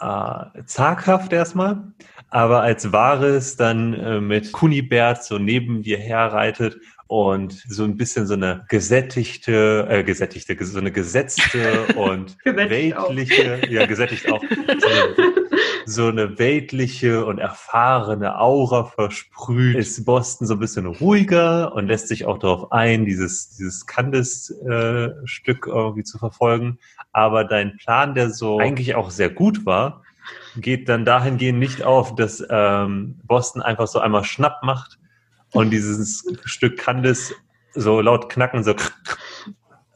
äh, zaghaft erstmal, aber als Wahres dann äh, mit Kunibert so neben dir herreitet und so ein bisschen so eine gesättigte, äh, gesättigte, so eine gesetzte [laughs] und [laughs]
Gesättigt auch.
weltliche, ja, gesättigt auch, so eine, [laughs] so eine weltliche und erfahrene Aura versprüht, ist Boston so ein bisschen ruhiger und lässt sich auch darauf ein, dieses, dieses Candice-Stück irgendwie zu verfolgen. Aber dein Plan, der so eigentlich auch sehr gut war, geht dann dahingehend nicht auf, dass ähm, Boston einfach so einmal Schnapp macht und dieses Stück Candice so laut knacken so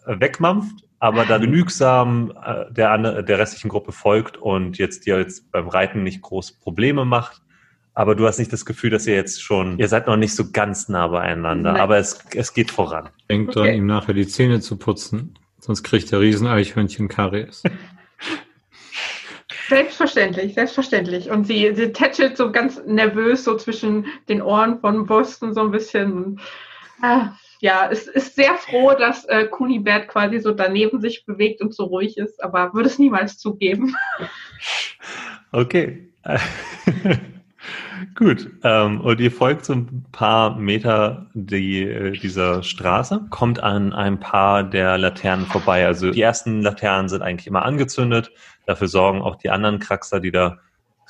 wegmampft, aber da genügsam äh, der, andere- der restlichen Gruppe folgt und jetzt dir jetzt beim Reiten nicht groß Probleme macht. Aber du hast nicht das Gefühl, dass ihr jetzt schon, ihr seid noch nicht so ganz nah beieinander,
Nein.
aber es, es geht voran.
Denkt dran,
Okay.
ihm nachher die Zähne zu putzen, sonst kriegt der Rieseneichhörnchen Karies. [laughs]
Selbstverständlich, selbstverständlich. Und sie, sie tätschelt so ganz nervös so zwischen den Ohren von Boston so ein bisschen. Äh, ja, es ist sehr froh, dass äh, Kunibert quasi so daneben sich bewegt und so ruhig ist, aber würde es niemals zugeben. [laughs]
Okay. [laughs] Gut, ähm, und ihr folgt so ein paar Meter die, äh, dieser Straße, kommt an ein paar der Laternen vorbei. Also die ersten Laternen sind eigentlich immer angezündet. Dafür sorgen auch die anderen Kraxer, die da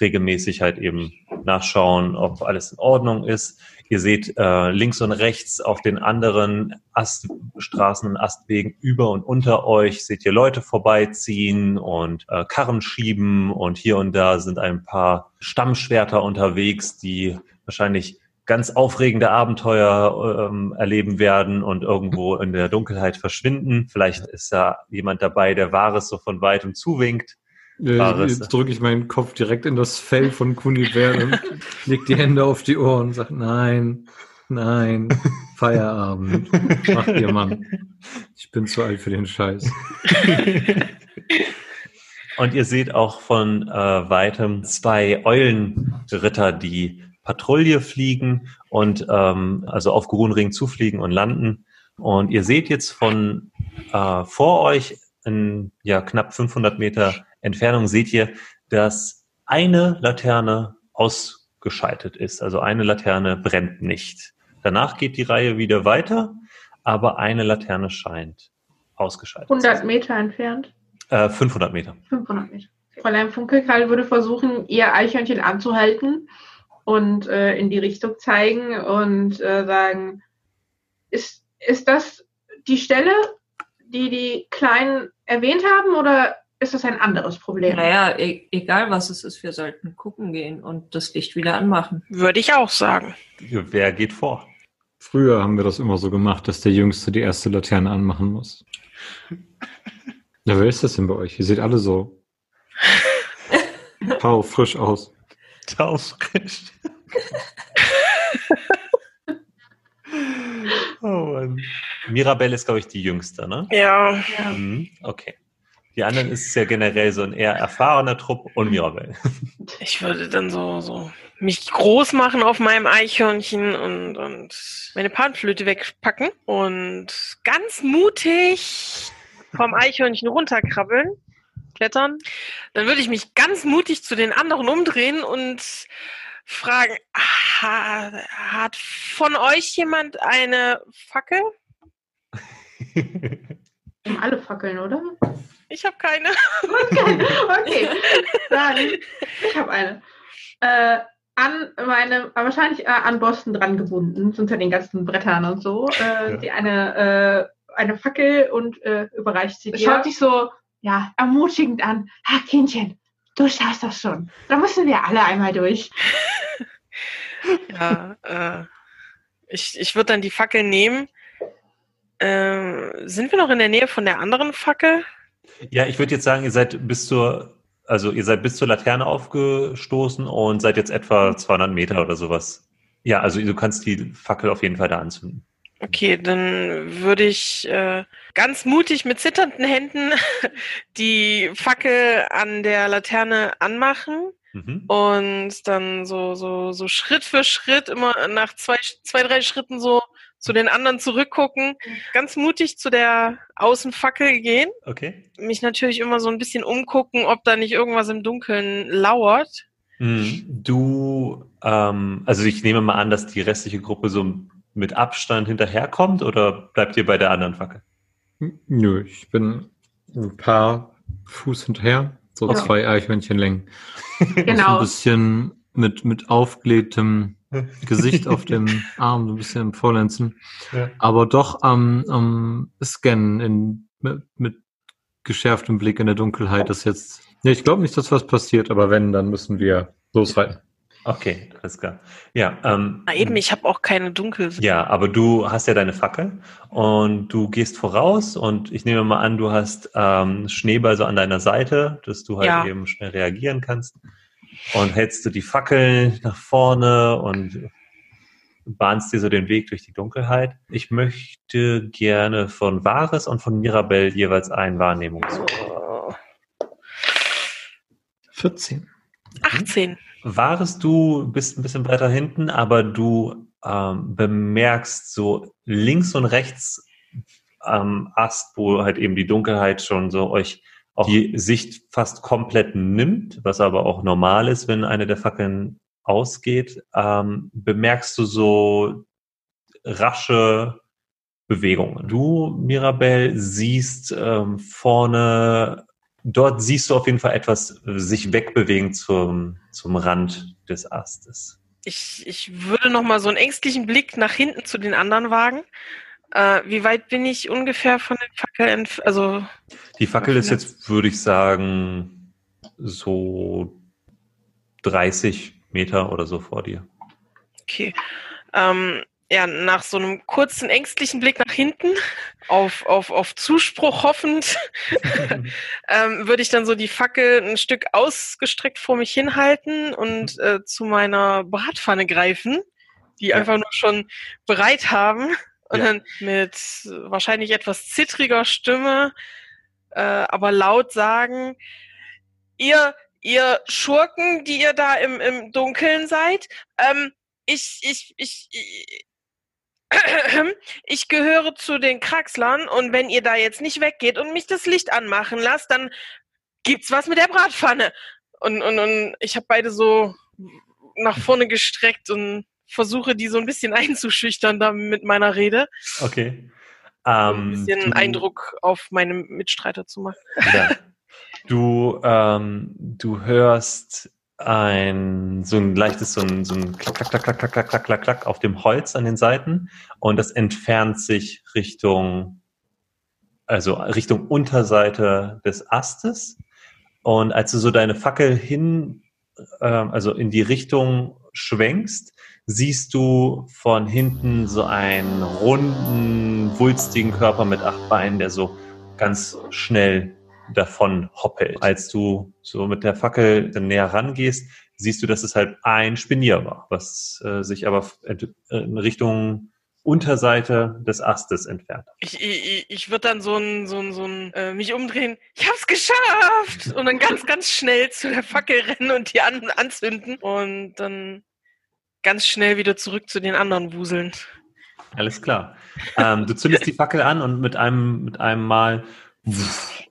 regelmäßig halt eben nachschauen, ob alles in Ordnung ist. Ihr seht äh, links und rechts auf den anderen Aststraßen und Astwegen über und unter euch seht ihr Leute vorbeiziehen und äh, Karren schieben und hier und da sind ein paar Stammschwerter unterwegs, die wahrscheinlich ganz aufregende Abenteuer ähm, erleben werden und irgendwo in der Dunkelheit verschwinden. Vielleicht ist da jemand dabei, der Wahres so von weitem zuwinkt.
Äh,
Wahres.
Jetzt drücke ich meinen Kopf direkt in das Fell von Kunibert und [laughs] leg die Hände auf die Ohren und sage, nein, nein, Feierabend. Mach dir, Mann. Ich bin zu alt für den Scheiß. [laughs]
Und ihr seht auch von äh, weitem zwei Eulenritter, die Patrouille fliegen und ähm, also auf Grunring zufliegen und landen. Und ihr seht jetzt von äh, vor euch in ja, knapp 500 Meter Entfernung seht ihr, dass eine Laterne ausgeschaltet ist. Also eine Laterne brennt nicht. Danach geht die Reihe wieder weiter, aber eine Laterne scheint ausgeschaltet. zu
100
sein.
Meter entfernt.
Äh, 500 Meter.
500 Meter. Fräulein Funkelkrall würde versuchen, ihr Eichhörnchen anzuhalten und äh, in die Richtung zeigen und äh, sagen, ist, ist das die Stelle, die die Kleinen erwähnt haben oder ist das ein anderes Problem?
Naja, e egal was es ist, wir sollten gucken gehen und das Licht wieder anmachen.
Würde ich auch sagen.
Wer geht vor?
Früher haben wir das immer so gemacht, dass der Jüngste die erste Laterne anmachen muss. [laughs] Ja, wer ist das denn bei euch? Ihr seht alle so [laughs] Pau, frisch aus.
Taufrisch. oh [laughs] Mann. Mirabelle ist, glaube ich, die Jüngste, ne?
Ja,
Ja.
Mhm, okay. Die anderen ist ja generell so ein eher erfahrener Trupp und Mirabelle. [laughs]
ich würde dann so, so mich groß machen auf meinem Eichhörnchen und, und meine Panflöte wegpacken und ganz mutig vom Eichhörnchen runterkrabbeln, klettern. Dann würde ich mich ganz mutig zu den anderen umdrehen und fragen, ha, hat von euch jemand eine Fackel? [laughs]
Um alle Fackeln, oder?
Ich habe keine.
okay, [laughs] dann, ich habe eine. Äh, an meine, wahrscheinlich äh, an Boston dran gebunden, unter den ganzen Brettern und so. Äh,
Ja.
Die eine, äh, eine Fackel und äh, überreicht sie dir. Schaut sich so, ja, ermutigend an. Ha, Kindchen, du schaffst das schon. Da müssen wir alle einmal durch. [laughs]
Ja, äh, ich, ich würde dann die Fackel nehmen. Ähm, sind wir noch in der Nähe von der anderen Fackel?
ja, ich würde jetzt sagen, ihr seid bis zur, also ihr seid bis zur Laterne aufgestoßen und seid jetzt etwa 200 Meter oder sowas. Ja, also du kannst die Fackel auf jeden Fall da anzünden.
Okay, dann würde ich äh, ganz mutig mit zitternden Händen [laughs] die Fackel an der Laterne anmachen
Mhm.
und dann so, so, so Schritt für Schritt immer nach zwei, zwei, drei Schritten so zu den anderen zurückgucken, ganz mutig zu der Außenfackel gehen.
Okay.
mich natürlich immer so ein bisschen umgucken, ob da nicht irgendwas im Dunkeln lauert.
Mhm. Du, ähm, also ich nehme mal an, dass die restliche Gruppe so mit Abstand hinterherkommt oder bleibt ihr bei der anderen Fackel?
Nö, ich bin ein paar Fuß hinterher, so
Ja.
zwei Eichhörnchenlängen. [laughs] Ein
Genau.
bisschen mit, mit aufgeblähtem Gesicht auf [laughs] dem Arm, so ein bisschen im Vorlenzen.
Ja.
Aber doch am, am Scannen in, mit, mit geschärftem Blick in der Dunkelheit ist jetzt. Nee, ich glaube nicht, dass was passiert, aber wenn, dann müssen wir losreiten.
Okay, alles klar. Ja, ähm,
Na eben, ich habe auch keine Dunkelsicht.
ja, aber du hast ja deine Fackel und du gehst voraus und ich nehme mal an, du hast ähm, Schneeball so an deiner Seite, dass du halt
Ja.
eben schnell reagieren kannst und hältst du die Fackel nach vorne und bahnst dir so den Weg durch die Dunkelheit. Ich möchte gerne von Vares und von Mirabelle jeweils einen Wahrnehmungs.
14.
18.
Vares, du bist ein bisschen weiter hinten, aber du ähm, bemerkst so links und rechts am Ast, wo halt eben die Dunkelheit schon so euch auch die Sicht fast komplett nimmt, was aber auch normal ist, wenn eine der Fackeln ausgeht, ähm, bemerkst du so rasche Bewegungen. Du, Mirabel, siehst ähm, vorne, dort siehst du auf jeden Fall etwas sich wegbewegen zum, zum Rand des Astes.
Ich, ich würde noch mal so einen ängstlichen Blick nach hinten zu den anderen wagen. Äh, wie weit bin ich ungefähr von der Fackel entfernt? Also
Die Fackel ist jetzt, würde ich sagen, so 30 Meter oder so vor dir.
Okay. Ähm, ja, nach so einem kurzen ängstlichen Blick nach hinten, auf, auf, auf Zuspruch hoffend, [laughs] ähm, würde ich dann so die Fackel ein Stück ausgestreckt vor mich hinhalten und äh, zu meiner Bratpfanne greifen, die einfach nur schon bereit haben und
Ja.
dann mit wahrscheinlich etwas zittriger Stimme, äh, aber laut sagen, ihr, ihr Schurken, die ihr da im, im Dunkeln seid, ähm, ich, ich, ich, ich, ich gehöre zu den Kraxlern und wenn ihr da jetzt nicht weggeht und mich das Licht anmachen lasst, dann gibt's was mit der Bratpfanne. Und, und, und ich habe beide so nach vorne gestreckt und versuche die so ein bisschen [laughs] einzuschüchtern da mit meiner Rede,
Okay.
um ein
Ähm,
bisschen
du-
Eindruck auf meine Mitstreiter zu machen.
Ja. Du, ähm, du hörst ein so ein leichtes so ein, so ein klack, klack, klack, klack, klack, klack, klack, klack, klack auf dem Holz an den Seiten und das entfernt sich Richtung also Richtung Unterseite des Astes und als du so deine Fackel hin ähm, also in die Richtung schwenkst, siehst du von hinten so einen runden, wulstigen Körper mit acht Beinen, der so ganz schnell davon hoppelt. Als du so mit der Fackel näher rangehst, siehst du, dass es halt ein Spinier war, was äh, sich aber ent- in Richtung Unterseite des Astes entfernt.
Ich, ich, ich würde dann so ein, so ein, so ein, äh, mich umdrehen, ich hab's geschafft! Und dann ganz, ganz schnell zu der Fackel rennen und die an, anzünden und dann ganz schnell wieder zurück zu den anderen wuseln.
Alles klar. Ähm, du zündest die Fackel an und mit einem, mit einem Mal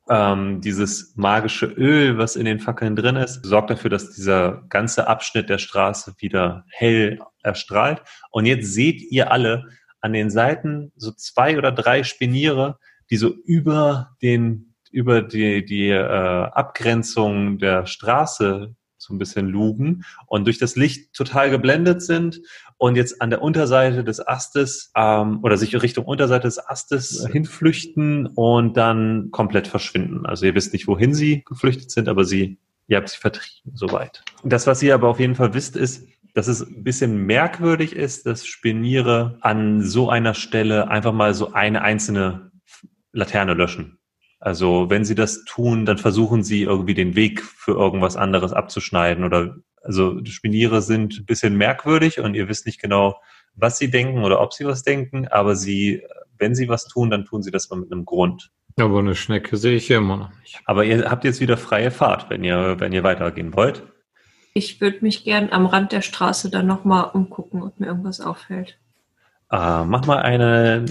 ähm, dieses magische Öl, was in den Fackeln drin ist, sorgt dafür, dass dieser ganze Abschnitt der Straße wieder hell erstrahlt. Und jetzt seht ihr alle an den Seiten so zwei oder drei Spiniere, die so über den, über die, die äh, Abgrenzung der Straße so ein bisschen lugen und durch das Licht total geblendet sind und jetzt an der Unterseite des Astes ähm, oder sich Richtung Unterseite des Astes hinflüchten und dann komplett verschwinden. Also ihr wisst nicht, wohin sie geflüchtet sind, aber sie, ihr habt sie vertrieben, soweit. Das, was ihr aber auf jeden Fall wisst, ist, dass es ein bisschen merkwürdig ist, dass Spiniere an so einer Stelle einfach mal so eine einzelne Laterne löschen. Also wenn sie das tun, dann versuchen sie irgendwie den Weg für irgendwas anderes abzuschneiden oder also Spiniere sind ein bisschen merkwürdig und ihr wisst nicht genau, was sie denken oder ob sie was denken, aber sie, wenn sie was tun, dann tun sie das mal mit einem Grund.
Aber eine Schnecke sehe ich hier immer noch nicht.
Aber ihr habt jetzt wieder freie Fahrt, wenn ihr, wenn ihr weitergehen wollt.
Ich würde mich gern am Rand der Straße dann nochmal umgucken, ob mir irgendwas auffällt.
Äh, mach mal eine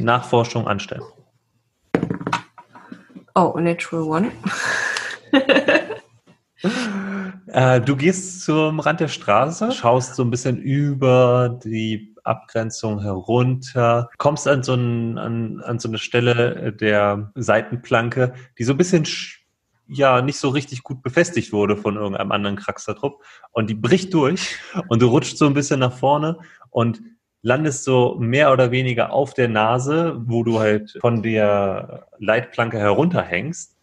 Nachforschung anstellen.
Oh, Natural One. [laughs]
Äh, du gehst zum Rand der Straße, schaust so ein bisschen über die Abgrenzung herunter, kommst an so, ein, an, an so eine Stelle der Seitenplanke, die so ein bisschen sch- ja nicht so richtig gut befestigt wurde von irgendeinem anderen Kraxertrupp und die bricht durch und du rutscht so ein bisschen nach vorne und landest so mehr oder weniger auf der Nase, wo du halt von der Leitplanke herunterhängst.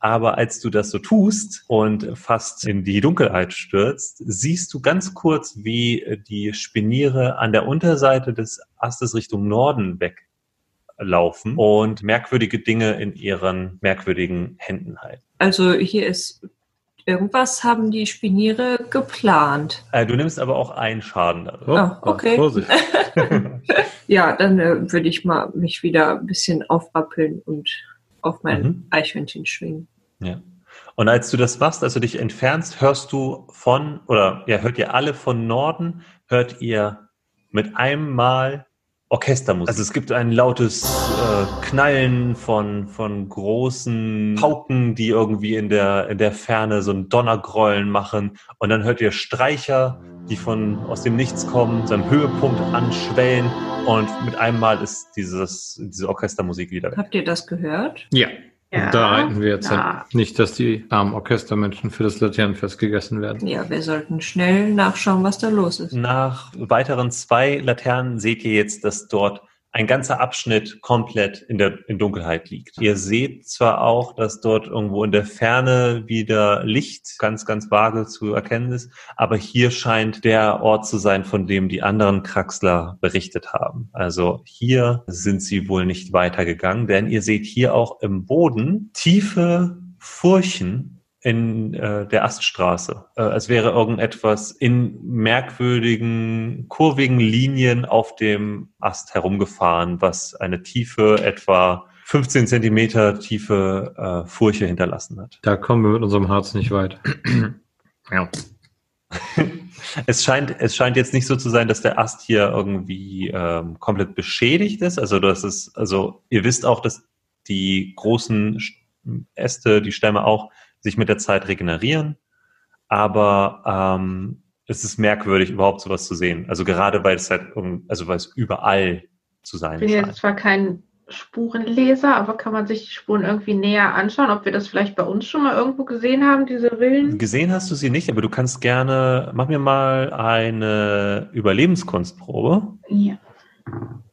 Aber als du das so tust und fast in die Dunkelheit stürzt, siehst du ganz kurz, wie die Spiniere an der Unterseite des Astes Richtung Norden weglaufen und merkwürdige Dinge in ihren merkwürdigen Händen halten.
Also hier ist irgendwas haben die Spiniere geplant.
Äh, du nimmst aber auch einen Schaden dadurch.
Oh,
Ah, okay.
Vorsicht. [laughs]
Ja, dann äh, würde ich mal mich wieder ein bisschen aufrappeln und auf mein
Mhm.
Eichhörnchen schwingen.
Ja. Und als du das machst, als du dich entfernst, hörst du von, oder ja, hört ihr alle von Norden, hört ihr mit einem Mal Orchestermusik. Also es gibt ein lautes äh, Knallen von, von großen Pauken, die irgendwie in der, in der Ferne so ein Donnergrollen machen. Und dann hört ihr Streicher, die von aus dem Nichts kommen, zu einem Höhepunkt anschwellen. Und mit einem Mal ist dieses, diese Orchestermusik wieder weg.
Habt ihr das gehört?
Ja.
Ja.
Und da reiten wir jetzt
Ja.
hin. Nicht, dass die armen Orchestermenschen für das Laternenfest gegessen werden.
Ja, wir sollten schnell nachschauen, was da los ist.
Nach weiteren zwei Laternen seht ihr jetzt, dass dort ein ganzer Abschnitt komplett in der in Dunkelheit liegt. Ihr seht zwar auch, dass dort irgendwo in der Ferne wieder Licht ganz, ganz vage zu erkennen ist, aber hier scheint der Ort zu sein, von dem die anderen Kraxler berichtet haben. Also hier sind sie wohl nicht weitergegangen, denn ihr seht hier auch im Boden tiefe Furchen in äh, der Aststraße. Äh, als wäre irgendetwas in merkwürdigen, kurvigen Linien auf dem Ast herumgefahren, was eine tiefe, etwa 15 Zentimeter tiefe äh, Furche hinterlassen hat.
Da kommen wir mit unserem Harz nicht weit. [clears throat] ja. [laughs]
Es scheint, es scheint jetzt nicht so zu sein, dass der Ast hier irgendwie ähm, komplett beschädigt ist. Also das ist, also ihr wisst auch, dass die großen Äste, die Stämme auch sich mit der Zeit regenerieren. Aber ähm, es ist merkwürdig, überhaupt sowas zu sehen. Also gerade weil es halt, also weil es überall zu sein
Ich bin jetzt
scheint.
zwar kein Spurenleser, aber kann man sich die Spuren irgendwie näher anschauen, ob wir das vielleicht bei uns schon mal irgendwo gesehen haben, diese Rillen?
Gesehen hast du sie nicht, aber du kannst gerne, mach mir mal eine Überlebenskunstprobe
Ja.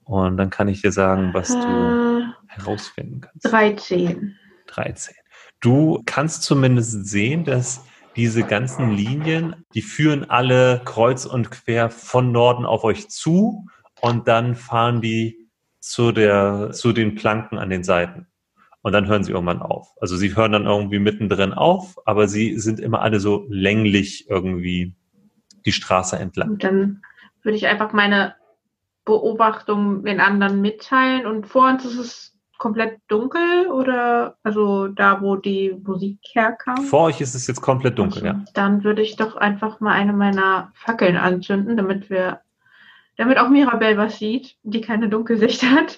und dann kann ich dir sagen, was du
Äh,
herausfinden kannst.
13.
13. Du kannst zumindest sehen, dass diese ganzen Linien, die führen alle kreuz und quer von Norden auf euch zu und dann fahren die zu der, zu den Planken an den Seiten. Und dann hören sie irgendwann auf. Also sie hören dann irgendwie mittendrin auf, aber sie sind immer alle so länglich irgendwie die Straße entlang.
Und dann würde ich einfach meine Beobachtung den anderen mitteilen. Und vor uns ist es komplett dunkel oder also da, wo die Musik herkam.
Vor euch ist es jetzt komplett dunkel,
Also,
ja.
Dann würde ich doch einfach mal eine meiner Fackeln anzünden, damit wir, damit auch Mirabelle was sieht, die keine Dunkelsicht hat.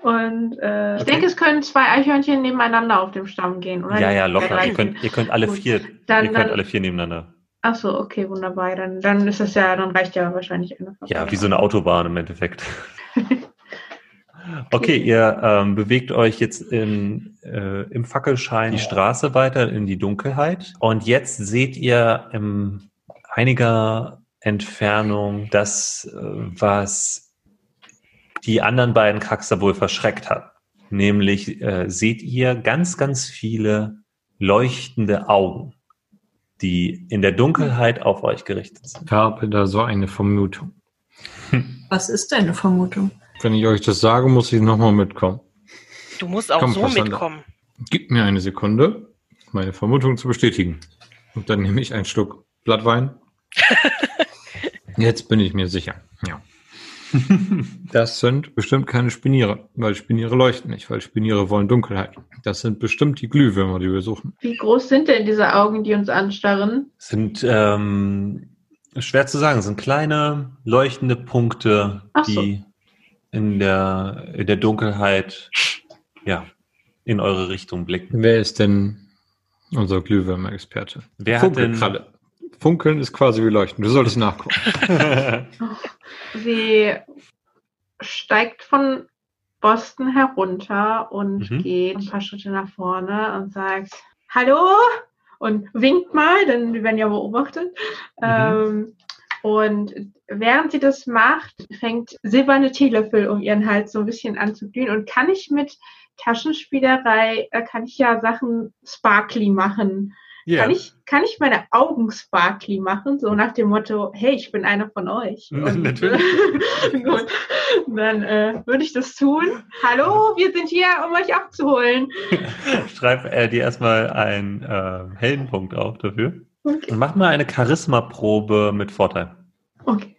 Und äh, ich
Okay.
denke, es können zwei Eichhörnchen nebeneinander auf dem Stamm gehen, oder?
Ja, ja, locker. Ihr könnt, ihr könnt alle
Gut.
vier,
Dann-
ihr könnt
dann-
alle vier nebeneinander.
Ach so, okay, wunderbar. Dann, dann ist das ja, dann reicht ja wahrscheinlich eine Fackel.
Ja, wie so eine Autobahn im Endeffekt. [laughs] Okay, ihr ähm, bewegt euch jetzt in, äh, im Fackelschein die Straße weiter in die Dunkelheit. Und jetzt seht ihr in einiger Entfernung das, äh, was die anderen beiden Kraxer wohl verschreckt hat. Nämlich äh, seht ihr ganz, ganz viele leuchtende Augen, die in der Dunkelheit auf euch gerichtet sind.
Ich habe da so eine Vermutung.
Was ist deine Vermutung?
Wenn ich euch das sage, muss ich nochmal mitkommen.
Du musst auch
Komm,
so
Passander.
mitkommen.
Gib mir eine Sekunde, meine Vermutung zu bestätigen. Und dann nehme ich einen Schluck Blattwein. [laughs] Jetzt bin ich mir sicher. Ja. [laughs] Das sind bestimmt keine Spiniere, weil Spiniere leuchten nicht, weil Spiniere wollen Dunkelheit. Das sind bestimmt die Glühwürmer, die wir suchen.
Wie groß sind denn diese Augen, die uns anstarren?
Sind ähm, schwer zu sagen, sind kleine leuchtende Punkte,
so.
die in der, in der Dunkelheit ja, in eure Richtung blicken.
Wer ist denn unser Glühwürmer-Experte?
Wer hat denn
Funkelkralle. Funkeln ist quasi wie Leuchten. Du solltest nachgucken. [laughs]
Sie steigt von Boston herunter und
Mhm.
geht ein paar Schritte nach vorne und sagt Hallo und winkt mal, denn wir werden ja beobachtet.
Mhm.
Ähm, und während sie das macht, fängt silberne Teelöffel um ihren Hals so ein bisschen an zu glühen. Und kann ich mit Taschenspielerei, äh, kann ich ja Sachen sparkly machen.
ja.
Kann, ich, kann ich meine Augen sparkly machen, so nach dem Motto, hey, ich bin einer von euch. [laughs] Und,
Natürlich.
äh, [laughs] gut, dann äh, würde ich das tun. Hallo, wir sind hier, um euch abzuholen. [laughs]
Schreib äh, dir erstmal einen äh, Heldenpunkt auf dafür.
Okay.
Und mach mal eine Charisma-Probe mit Vorteil.
Okay.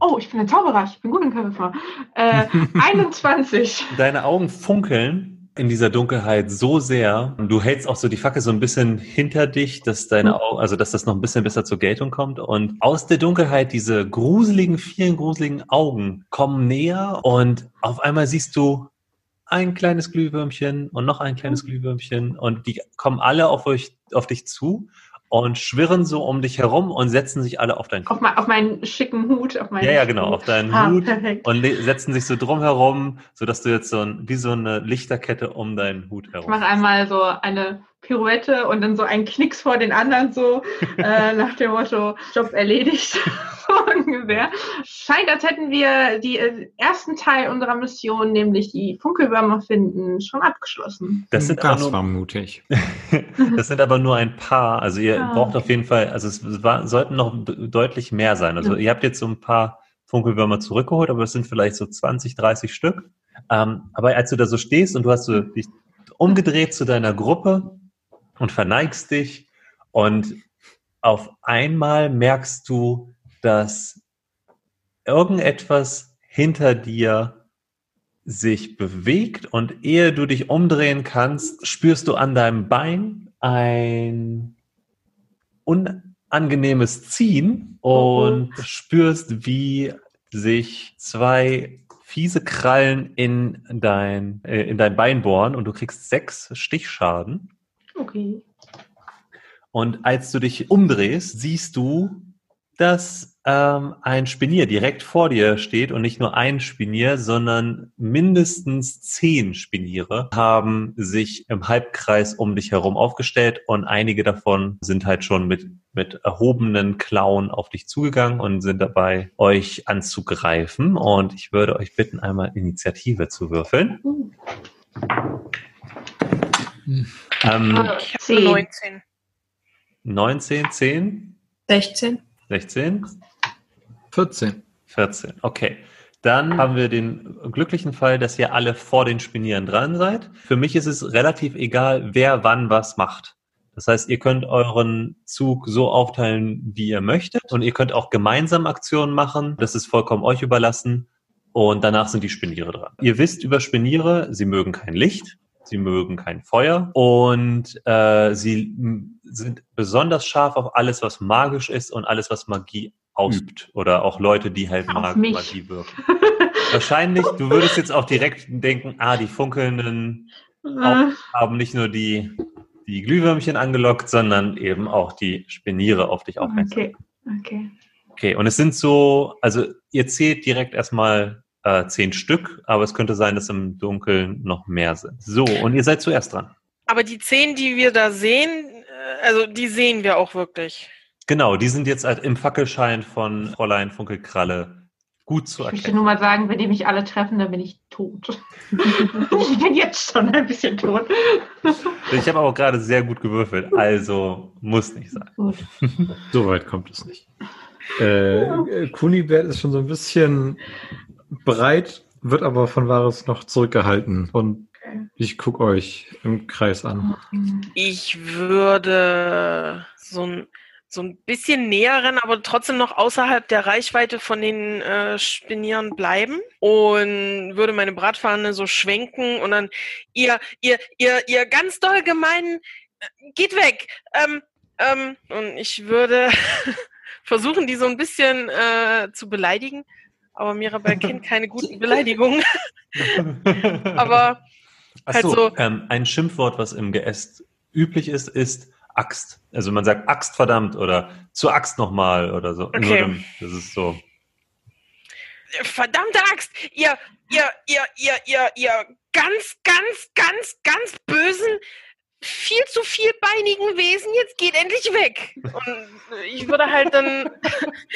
Oh, ich bin ein Zauberer, ich bin gut im Charisma. Äh, [laughs] 21.
Deine Augen funkeln in dieser Dunkelheit so sehr. Du hältst auch so die Fackel so ein bisschen hinter dich, dass deine Augen, also dass das noch ein bisschen besser zur Geltung kommt. Und aus der Dunkelheit diese gruseligen, vielen gruseligen Augen kommen näher und auf einmal siehst du ein kleines Glühwürmchen und noch ein kleines Glühwürmchen und die kommen alle auf euch, auf dich zu und schwirren so um dich herum und setzen sich alle auf deinen Kopf.
Auf, mein, auf meinen schicken Hut. Auf meinen
Ja, ja, genau, auf deinen
Ah,
Hut
perfekt.
und setzen sich so drumherum, sodass du jetzt so ein, wie so eine Lichterkette um deinen Hut
Ich
herum.
mache einmal so eine Pirouette und dann so einen Knicks vor den anderen, so [laughs] äh, nach dem Motto, Job erledigt, [laughs] ungefähr. Scheint, als hätten wir die äh, ersten Teil unserer Mission, nämlich die Funkelwürmer finden, schon abgeschlossen.
Das sind, aber
das
nur,
war mutig. [laughs]
das sind aber nur ein paar. Also ihr
Ah,
braucht auf jeden Fall, also es war, sollten noch de- deutlich mehr sein. Also ihr habt jetzt so ein paar Funkelwürmer zurückgeholt, aber es sind vielleicht so 20, 30 Stück. Ähm, aber als du da so stehst und du hast so dich umgedreht zu deiner Gruppe und verneigst dich und auf einmal merkst du, dass irgendetwas hinter dir sich bewegt und ehe du dich umdrehen kannst, spürst du an deinem Bein ein unangenehmes Ziehen und spürst, wie sich zwei fiese Krallen in dein, äh, in dein Bein bohren und du kriegst sechs Stichschaden.
Okay.
Und als du dich umdrehst, siehst du, dass ähm, ein Spinier direkt vor dir steht und nicht nur ein Spinier, sondern mindestens zehn Spiniere haben sich im Halbkreis um dich herum aufgestellt und einige davon sind halt schon mit, mit erhobenen Klauen auf dich zugegangen und sind dabei, euch anzugreifen. Und ich würde euch bitten, einmal Initiative zu würfeln.
Uh,
Ähm,
Ich habe
Zehn.
19.
19, 10,
16.
16,
14.
14. Okay. Dann haben wir den glücklichen Fall, dass ihr alle vor den Spinieren dran seid. Für mich ist es relativ egal, wer wann was macht. Das heißt, ihr könnt euren Zug so aufteilen, wie ihr möchtet. Und ihr könnt auch gemeinsam Aktionen machen. Das ist vollkommen euch überlassen. Und danach sind die Spiniere dran. Ihr wisst über Spiniere, sie mögen kein Licht, sie mögen kein Feuer und äh, sie sind besonders scharf auf alles, was magisch ist und alles, was Magie ausübt. Oder auch Leute, die halt Mag
mich.
Magie wirken. Wahrscheinlich, du würdest jetzt auch direkt denken, ah, die funkelnden
äh,
haben nicht nur die, die Glühwürmchen angelockt, sondern eben auch die Spiniere auf dich aufmerksam.
okay. Okay.
Okay, und es sind so, also ihr zählt direkt erstmal äh, zehn Stück, aber es könnte sein, dass im Dunkeln noch mehr sind. So, und ihr seid zuerst dran.
Aber die 10, die wir da sehen, äh, also die sehen wir auch wirklich.
Genau, die sind jetzt halt im Fackelschein von Fräulein Funkelkralle gut zu
Ich möchte
erkennen.
nur mal sagen, wenn die mich alle treffen, dann bin ich tot. [laughs] ich bin jetzt schon ein bisschen tot.
Ich habe aber gerade sehr gut gewürfelt, also muss nicht sein.
Gut.
So weit kommt es nicht. Äh, äh, Kunibert ist schon so ein bisschen breit, wird aber von Varus noch zurückgehalten. Und ich gucke euch im Kreis an.
Ich würde so ein, so ein bisschen näher rennen, aber trotzdem noch außerhalb der Reichweite von den äh, Spinieren bleiben und würde meine Bratpfanne so schwenken und dann ihr, ihr, ihr, ihr ganz doll gemeinen, äh, geht weg. Ähm, ähm, und ich würde [laughs] versuchen, die so ein bisschen äh, zu beleidigen. Aber Mirabel kennt [laughs] keine guten Beleidigungen. [laughs] Aber
Ach
halt
so,
so-
ähm, ein Schimpfwort, was im Geäst üblich ist, ist Axt. Also man sagt Axt verdammt oder zur Axt nochmal oder so.
Okay.
Dann- das ist so.
verdammte Axt, ihr, ihr, ihr, ihr, ihr, ihr ganz, ganz, ganz, ganz bösen, viel zu vielbeinigen Wesen, jetzt geht endlich weg. Und ich würde halt dann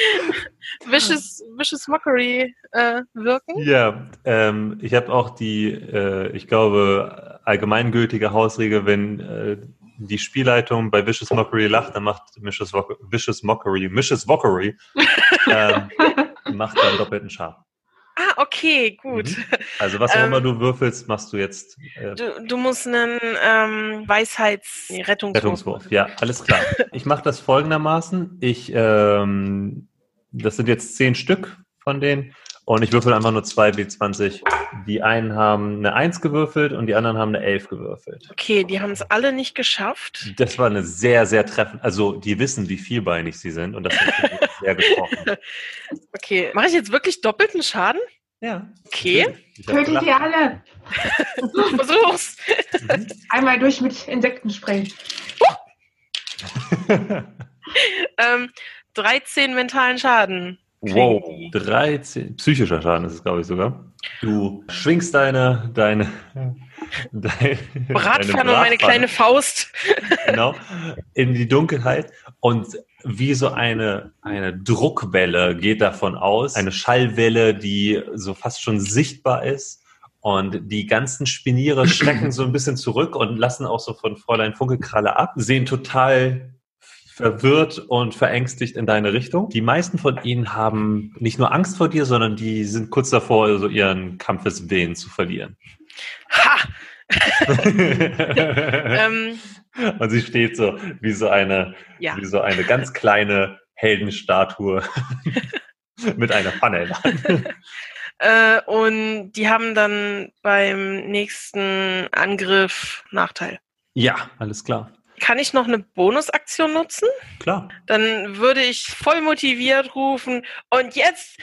[laughs] Vicious, Vicious Mockery äh, wirken.
Ja, ähm, ich habe auch die, äh, ich glaube, allgemeingültige Hausregel, wenn äh, die Spielleitung bei Vicious Mockery lacht, dann macht Vicious Mockery, Vicious Mockery, [laughs] ähm, macht dann doppelten Schaden.
Ah, okay, gut.
Mhm. Also was auch
Ähm,
immer du würfelst, machst du jetzt äh,
Du, du musst einen ähm, Weisheits... Nee, Rettungswurf.
Rettungswurf. Ja, alles klar. Ich mache das folgendermaßen. Ich, ähm, das sind jetzt zehn Stück von denen Und ich würfel einfach nur zwei W20. Die einen haben eine 1 gewürfelt und die anderen haben eine 11 gewürfelt.
Okay, die haben es alle nicht geschafft.
Das war eine sehr, sehr treffend. Also, die wissen, wie vielbeinig sie sind und das hat sehr getroffen. [laughs]
Okay, mache ich jetzt wirklich doppelten Schaden?
Ja.
Okay,
Tötet ihr alle.
versuch's.
Mhm. [laughs]
Einmal durch mit Insektenspray. [laughs]
Ähm, 13 mentalen Schaden.
Wow,
kriegen die.
13. Psychischer Schaden ist es, glaube ich, sogar. Du schwingst deine, deine, deine
Bratpfanne und meine kleine Faust.
genau, in die Dunkelheit und wie so eine, eine Druckwelle geht davon aus, eine Schallwelle, die so fast schon sichtbar ist. Und die ganzen Spiniere schrecken so ein bisschen zurück und lassen auch so von Fräulein Funkelkralle ab, sehen total verwirrt und verängstigt in deine Richtung. Die meisten von ihnen haben nicht nur Angst vor dir, sondern die sind kurz davor, so ihren Kampfeswillen zu verlieren.
Ha! [laughs] Ähm,
und sie steht so wie so eine,
ja.
wie so eine ganz kleine Heldenstatue [laughs] mit einer Pfanne in der Hand.
Äh, und die haben dann beim nächsten Angriff Nachteil.
Ja, alles klar.
Kann ich noch eine Bonusaktion nutzen?
Klar.
Dann würde ich voll motiviert rufen und jetzt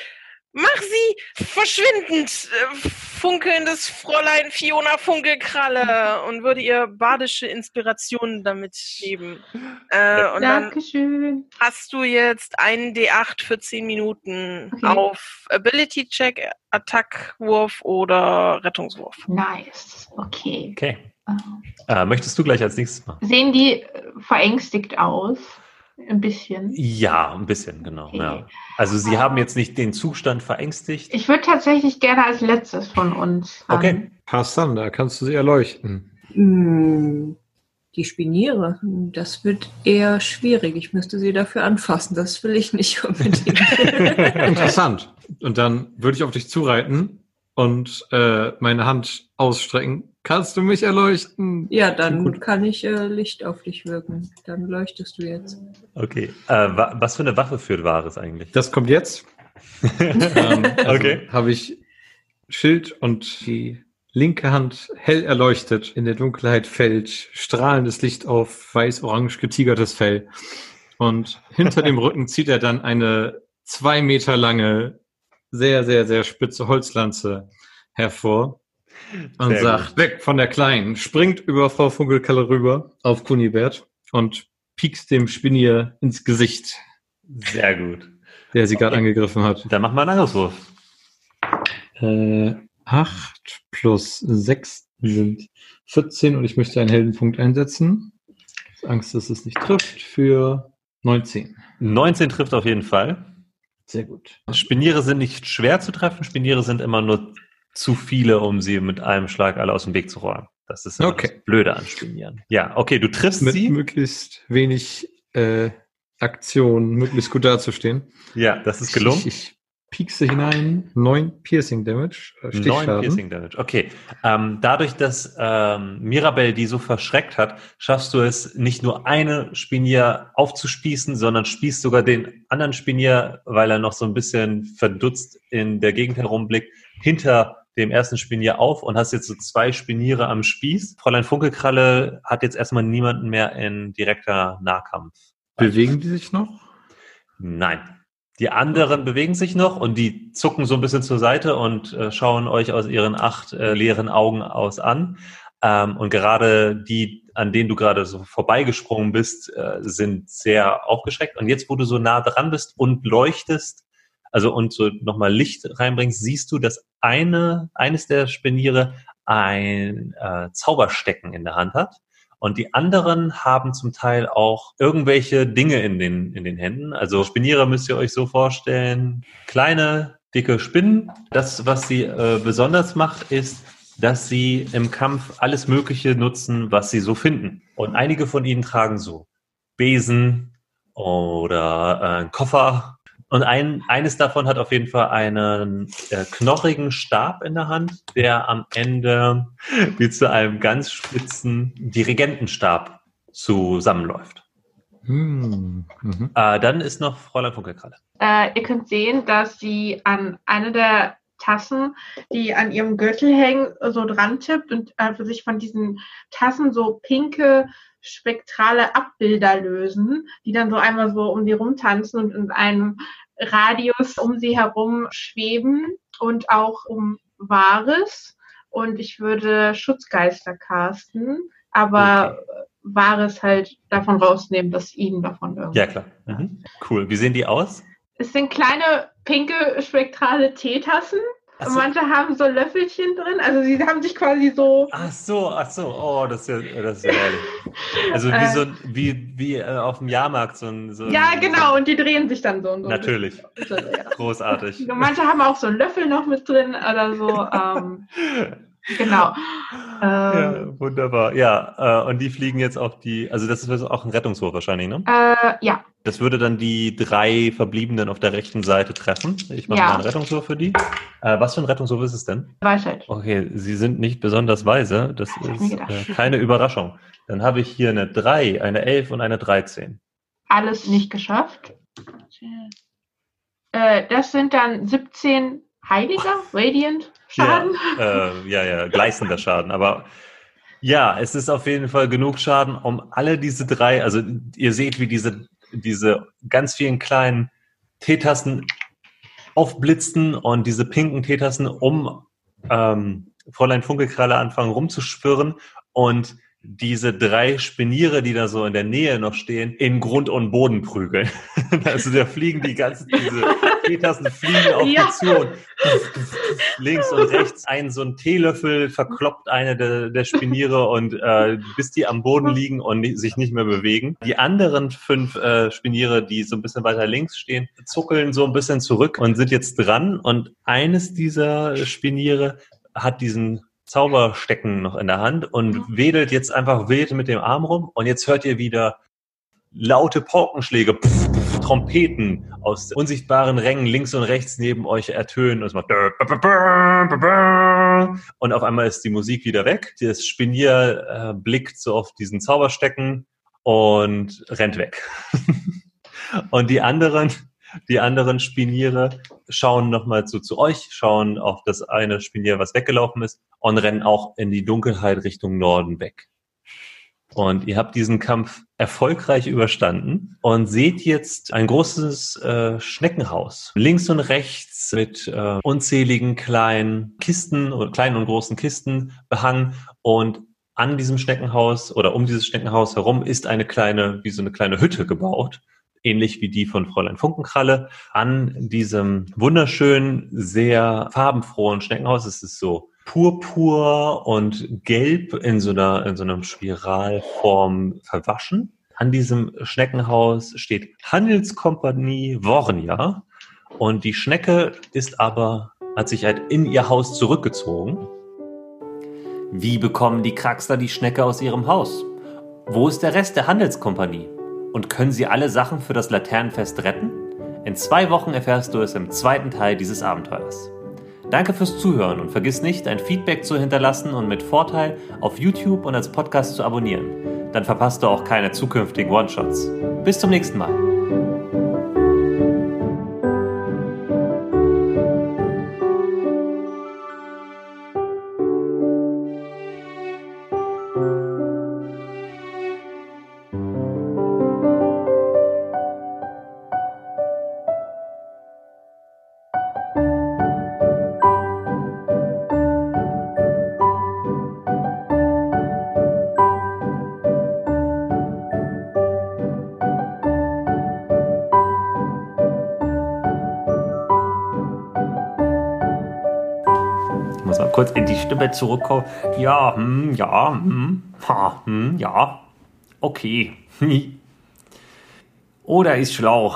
mach sie verschwindend, äh, funkelndes Fräulein Fiona Funkelkralle und würde ihr badische Inspirationen damit geben. Äh, und dann
Dankeschön.
hast du jetzt einen D8 für 10 Minuten
Okay.
auf Ability Check, Attackwurf oder Rettungswurf.
Nice. Okay.
Okay. Äh, möchtest du gleich als nächstes machen?
Sehen die äh, verängstigt aus? Ein bisschen.
Ja, ein bisschen, genau.
Okay.
Ja. Also sie haben jetzt nicht den Zustand verängstigt.
Ich würde tatsächlich gerne als letztes von uns ran.
Okay.
Hassan, da kannst du sie erleuchten.
Hm, Die Spiniere, das wird eher schwierig. Ich müsste sie dafür anfassen. Das will ich nicht unbedingt. [laughs] [laughs]
Interessant. Und dann würde ich auf dich zureiten und äh, meine Hand ausstrecken. Kannst du mich erleuchten?
ja, dann
Gut.
kann ich äh, Licht auf dich wirken. Dann leuchtest du jetzt.
Okay. Äh, wa was für eine Waffe führt Wahres eigentlich?
Das kommt jetzt. [laughs] ähm, also
Okay.
Habe ich Schild und die linke Hand hell erleuchtet. In der Dunkelheit fällt strahlendes Licht auf weiß-orange getigertes Fell. Und hinter dem [laughs] Rücken zieht er dann eine zwei Meter lange, sehr, sehr, sehr spitze Holzlanze hervor und
Sehr
sagt, weg von der Kleinen, springt über Frau Funkelkalle rüber auf Kunibert und piekst dem Spinier ins Gesicht,
Sehr gut.
der sie gerade
Okay.
angegriffen hat.
Dann machen wir einen Angriffswurf.
Äh, 8 plus 6 sind 14 und ich möchte einen Heldenpunkt einsetzen. Angst, dass es nicht trifft, für 19.
19 trifft auf jeden Fall.
Sehr gut.
Spiniere sind nicht schwer zu treffen. Spiniere sind immer nur zu viele, um sie mit einem Schlag alle aus dem Weg zu räumen. Das ist
Okay.
das Blöde an Spinieren. Ja, okay, du triffst
Mit
sie.
möglichst wenig äh, Aktion, möglichst gut dazustehen.
Ja, das ist gelungen.
Ich, ich piekse hinein, 9 Piercing Damage, äh,
Neun. Piercing Damage. Okay. Ähm, dadurch, dass ähm, Mirabelle die so verschreckt hat, schaffst du es, nicht nur eine Spinier aufzuspießen, sondern spießt sogar den anderen Spinier, weil er noch so ein bisschen verdutzt in der Gegend herumblickt, hinter dem ersten Spinier auf und hast jetzt so zwei Spiniere am Spieß. Fräulein Funkelkralle hat jetzt erstmal niemanden mehr in direkter Nahkampf.
Bewegen die sich noch?
Nein. Die anderen bewegen sich noch und die zucken so ein bisschen zur Seite und äh, schauen euch aus ihren acht äh, leeren Augen aus an. Ähm, und gerade die, an denen du gerade so vorbeigesprungen bist, äh, sind sehr aufgeschreckt. Und jetzt, wo du so nah dran bist und leuchtest, also und so nochmal Licht reinbringst, siehst du, dass eine, eines der Spiniere ein äh, Zauberstecken in der Hand hat. Und die anderen haben zum Teil auch irgendwelche Dinge in den, in den Händen. Also Spiniere müsst ihr euch so vorstellen, kleine, dicke Spinnen. Das, was sie äh, besonders macht, ist, dass sie im Kampf alles Mögliche nutzen, was sie so finden. Und einige von ihnen tragen so Besen oder äh, Koffer. Und ein, eines davon hat auf jeden Fall einen äh, knorrigen Stab in der Hand, der am Ende wie zu einem ganz spitzen Dirigentenstab zusammenläuft.
Hm. Mhm.
Äh, dann ist noch Fräulein Funkelkralle.
Äh, ihr könnt sehen, dass sie an einer der Tassen, die an ihrem Gürtel hängen, so dran tippt und äh, für sich von diesen Tassen so pinke, spektrale Abbilder lösen, die dann so einmal so um sie rumtanzen und in einem Radius um sie herum schweben und auch um Wahres. Und ich würde Schutzgeister casten, aber Wahres halt davon rausnehmen, dass ihnen davon irgendwie.
Ja, klar. Mhm. Cool. Wie sehen die aus?
Es sind kleine pinke spektrale Teetassen.
So.
Manche haben so Löffelchen drin. Also sie haben sich quasi so.
Ach so, ach so. Oh, das ist ja, das ist ja. Also wie
Äh.
so wie, wie äh, auf dem Jahrmarkt so ein. So
Ja, genau. Und die drehen sich dann so. und so.
Natürlich. [laughs]
So, ja.
Großartig.
Und Manche haben auch so einen Löffel noch mit drin oder so. [laughs] Ähm, genau.
Ja,
Ähm,
wunderbar. Ja, äh, und die fliegen jetzt auf die, also das ist auch ein Rettungswurf wahrscheinlich, ne?
äh, ja,
Das würde dann die drei Verbliebenen auf der rechten Seite treffen. Ich mache
Ja.
mal einen Rettungswurf für die. Äh, was für ein Rettungswurf ist es denn?
Weisheit.
Okay, Sie sind nicht besonders weise. Das ist äh, keine Überraschung. Dann habe ich hier eine 3, eine 11 und eine 13.
Alles nicht geschafft. Äh, das sind dann 17 Heiliger, Radiant Schaden.
Ja, äh, ja, ja, [laughs] gleißender Schaden. Aber ja, es ist auf jeden Fall genug Schaden, um alle diese drei, also ihr seht, wie diese, diese ganz vielen kleinen Teetassen aufblitzen und diese pinken Teetassen um ähm, Fräulein Funkelkralle anfangen rumzuschwirren und diese drei Spiniere, die da so in der Nähe noch stehen, in Grund und Boden prügeln. [laughs] also da fliegen die ganzen, diese Teetassen fliegen auf
Ja.
die zu und links und rechts ein so ein Teelöffel verkloppt eine der, der Spiniere und äh, bis die am Boden liegen und sich nicht mehr bewegen. Die anderen fünf äh, Spiniere, die so ein bisschen weiter links stehen, zuckeln so ein bisschen zurück und sind jetzt dran und eines dieser Spiniere hat diesen Zauberstecken noch in der Hand und wedelt jetzt einfach wild mit dem Arm rum und jetzt hört ihr wieder laute Paukenschläge, pf, pf, Trompeten aus unsichtbaren Rängen links und rechts neben euch ertönen und es macht und auf einmal ist die Musik wieder weg. Das Spinier äh, blickt so auf diesen Zauberstecken und rennt weg. [laughs] und die anderen, die anderen Spiniere schauen nochmal zu, zu euch, schauen auf das eine Spinier, was weggelaufen ist und rennen auch in die Dunkelheit Richtung Norden weg. Und ihr habt diesen Kampf erfolgreich überstanden und seht jetzt ein großes äh, Schneckenhaus. Links und rechts mit äh, unzähligen kleinen Kisten oder kleinen und großen Kisten behangen. Und an diesem Schneckenhaus oder um dieses Schneckenhaus herum ist eine kleine, wie so eine kleine Hütte gebaut. Ähnlich wie die von Fräulein Funkenkralle. An diesem wunderschönen, sehr farbenfrohen Schneckenhaus ist es so purpur und gelb in so einer, in so einer Spiralform verwaschen. An diesem Schneckenhaus steht Handelskompanie Wornia und die Schnecke ist aber, hat sich halt in ihr Haus zurückgezogen.
Wie bekommen die Kraxler die Schnecke aus ihrem Haus? Wo ist der Rest der Handelskompanie? Und können sie alle Sachen für das Laternenfest retten? In zwei Wochen erfährst du es im zweiten Teil dieses Abenteuers. Danke fürs Zuhören und vergiss nicht, ein Feedback zu hinterlassen und mit Vorteil auf YouTube und als Podcast zu abonnieren. Dann verpasst du auch keine zukünftigen One-Shots. Bis zum nächsten Mal. Stimme zurückkommen. Ja, hm, ja, hm, ha, hm, ja. Okay. [laughs] Oder ist schlau.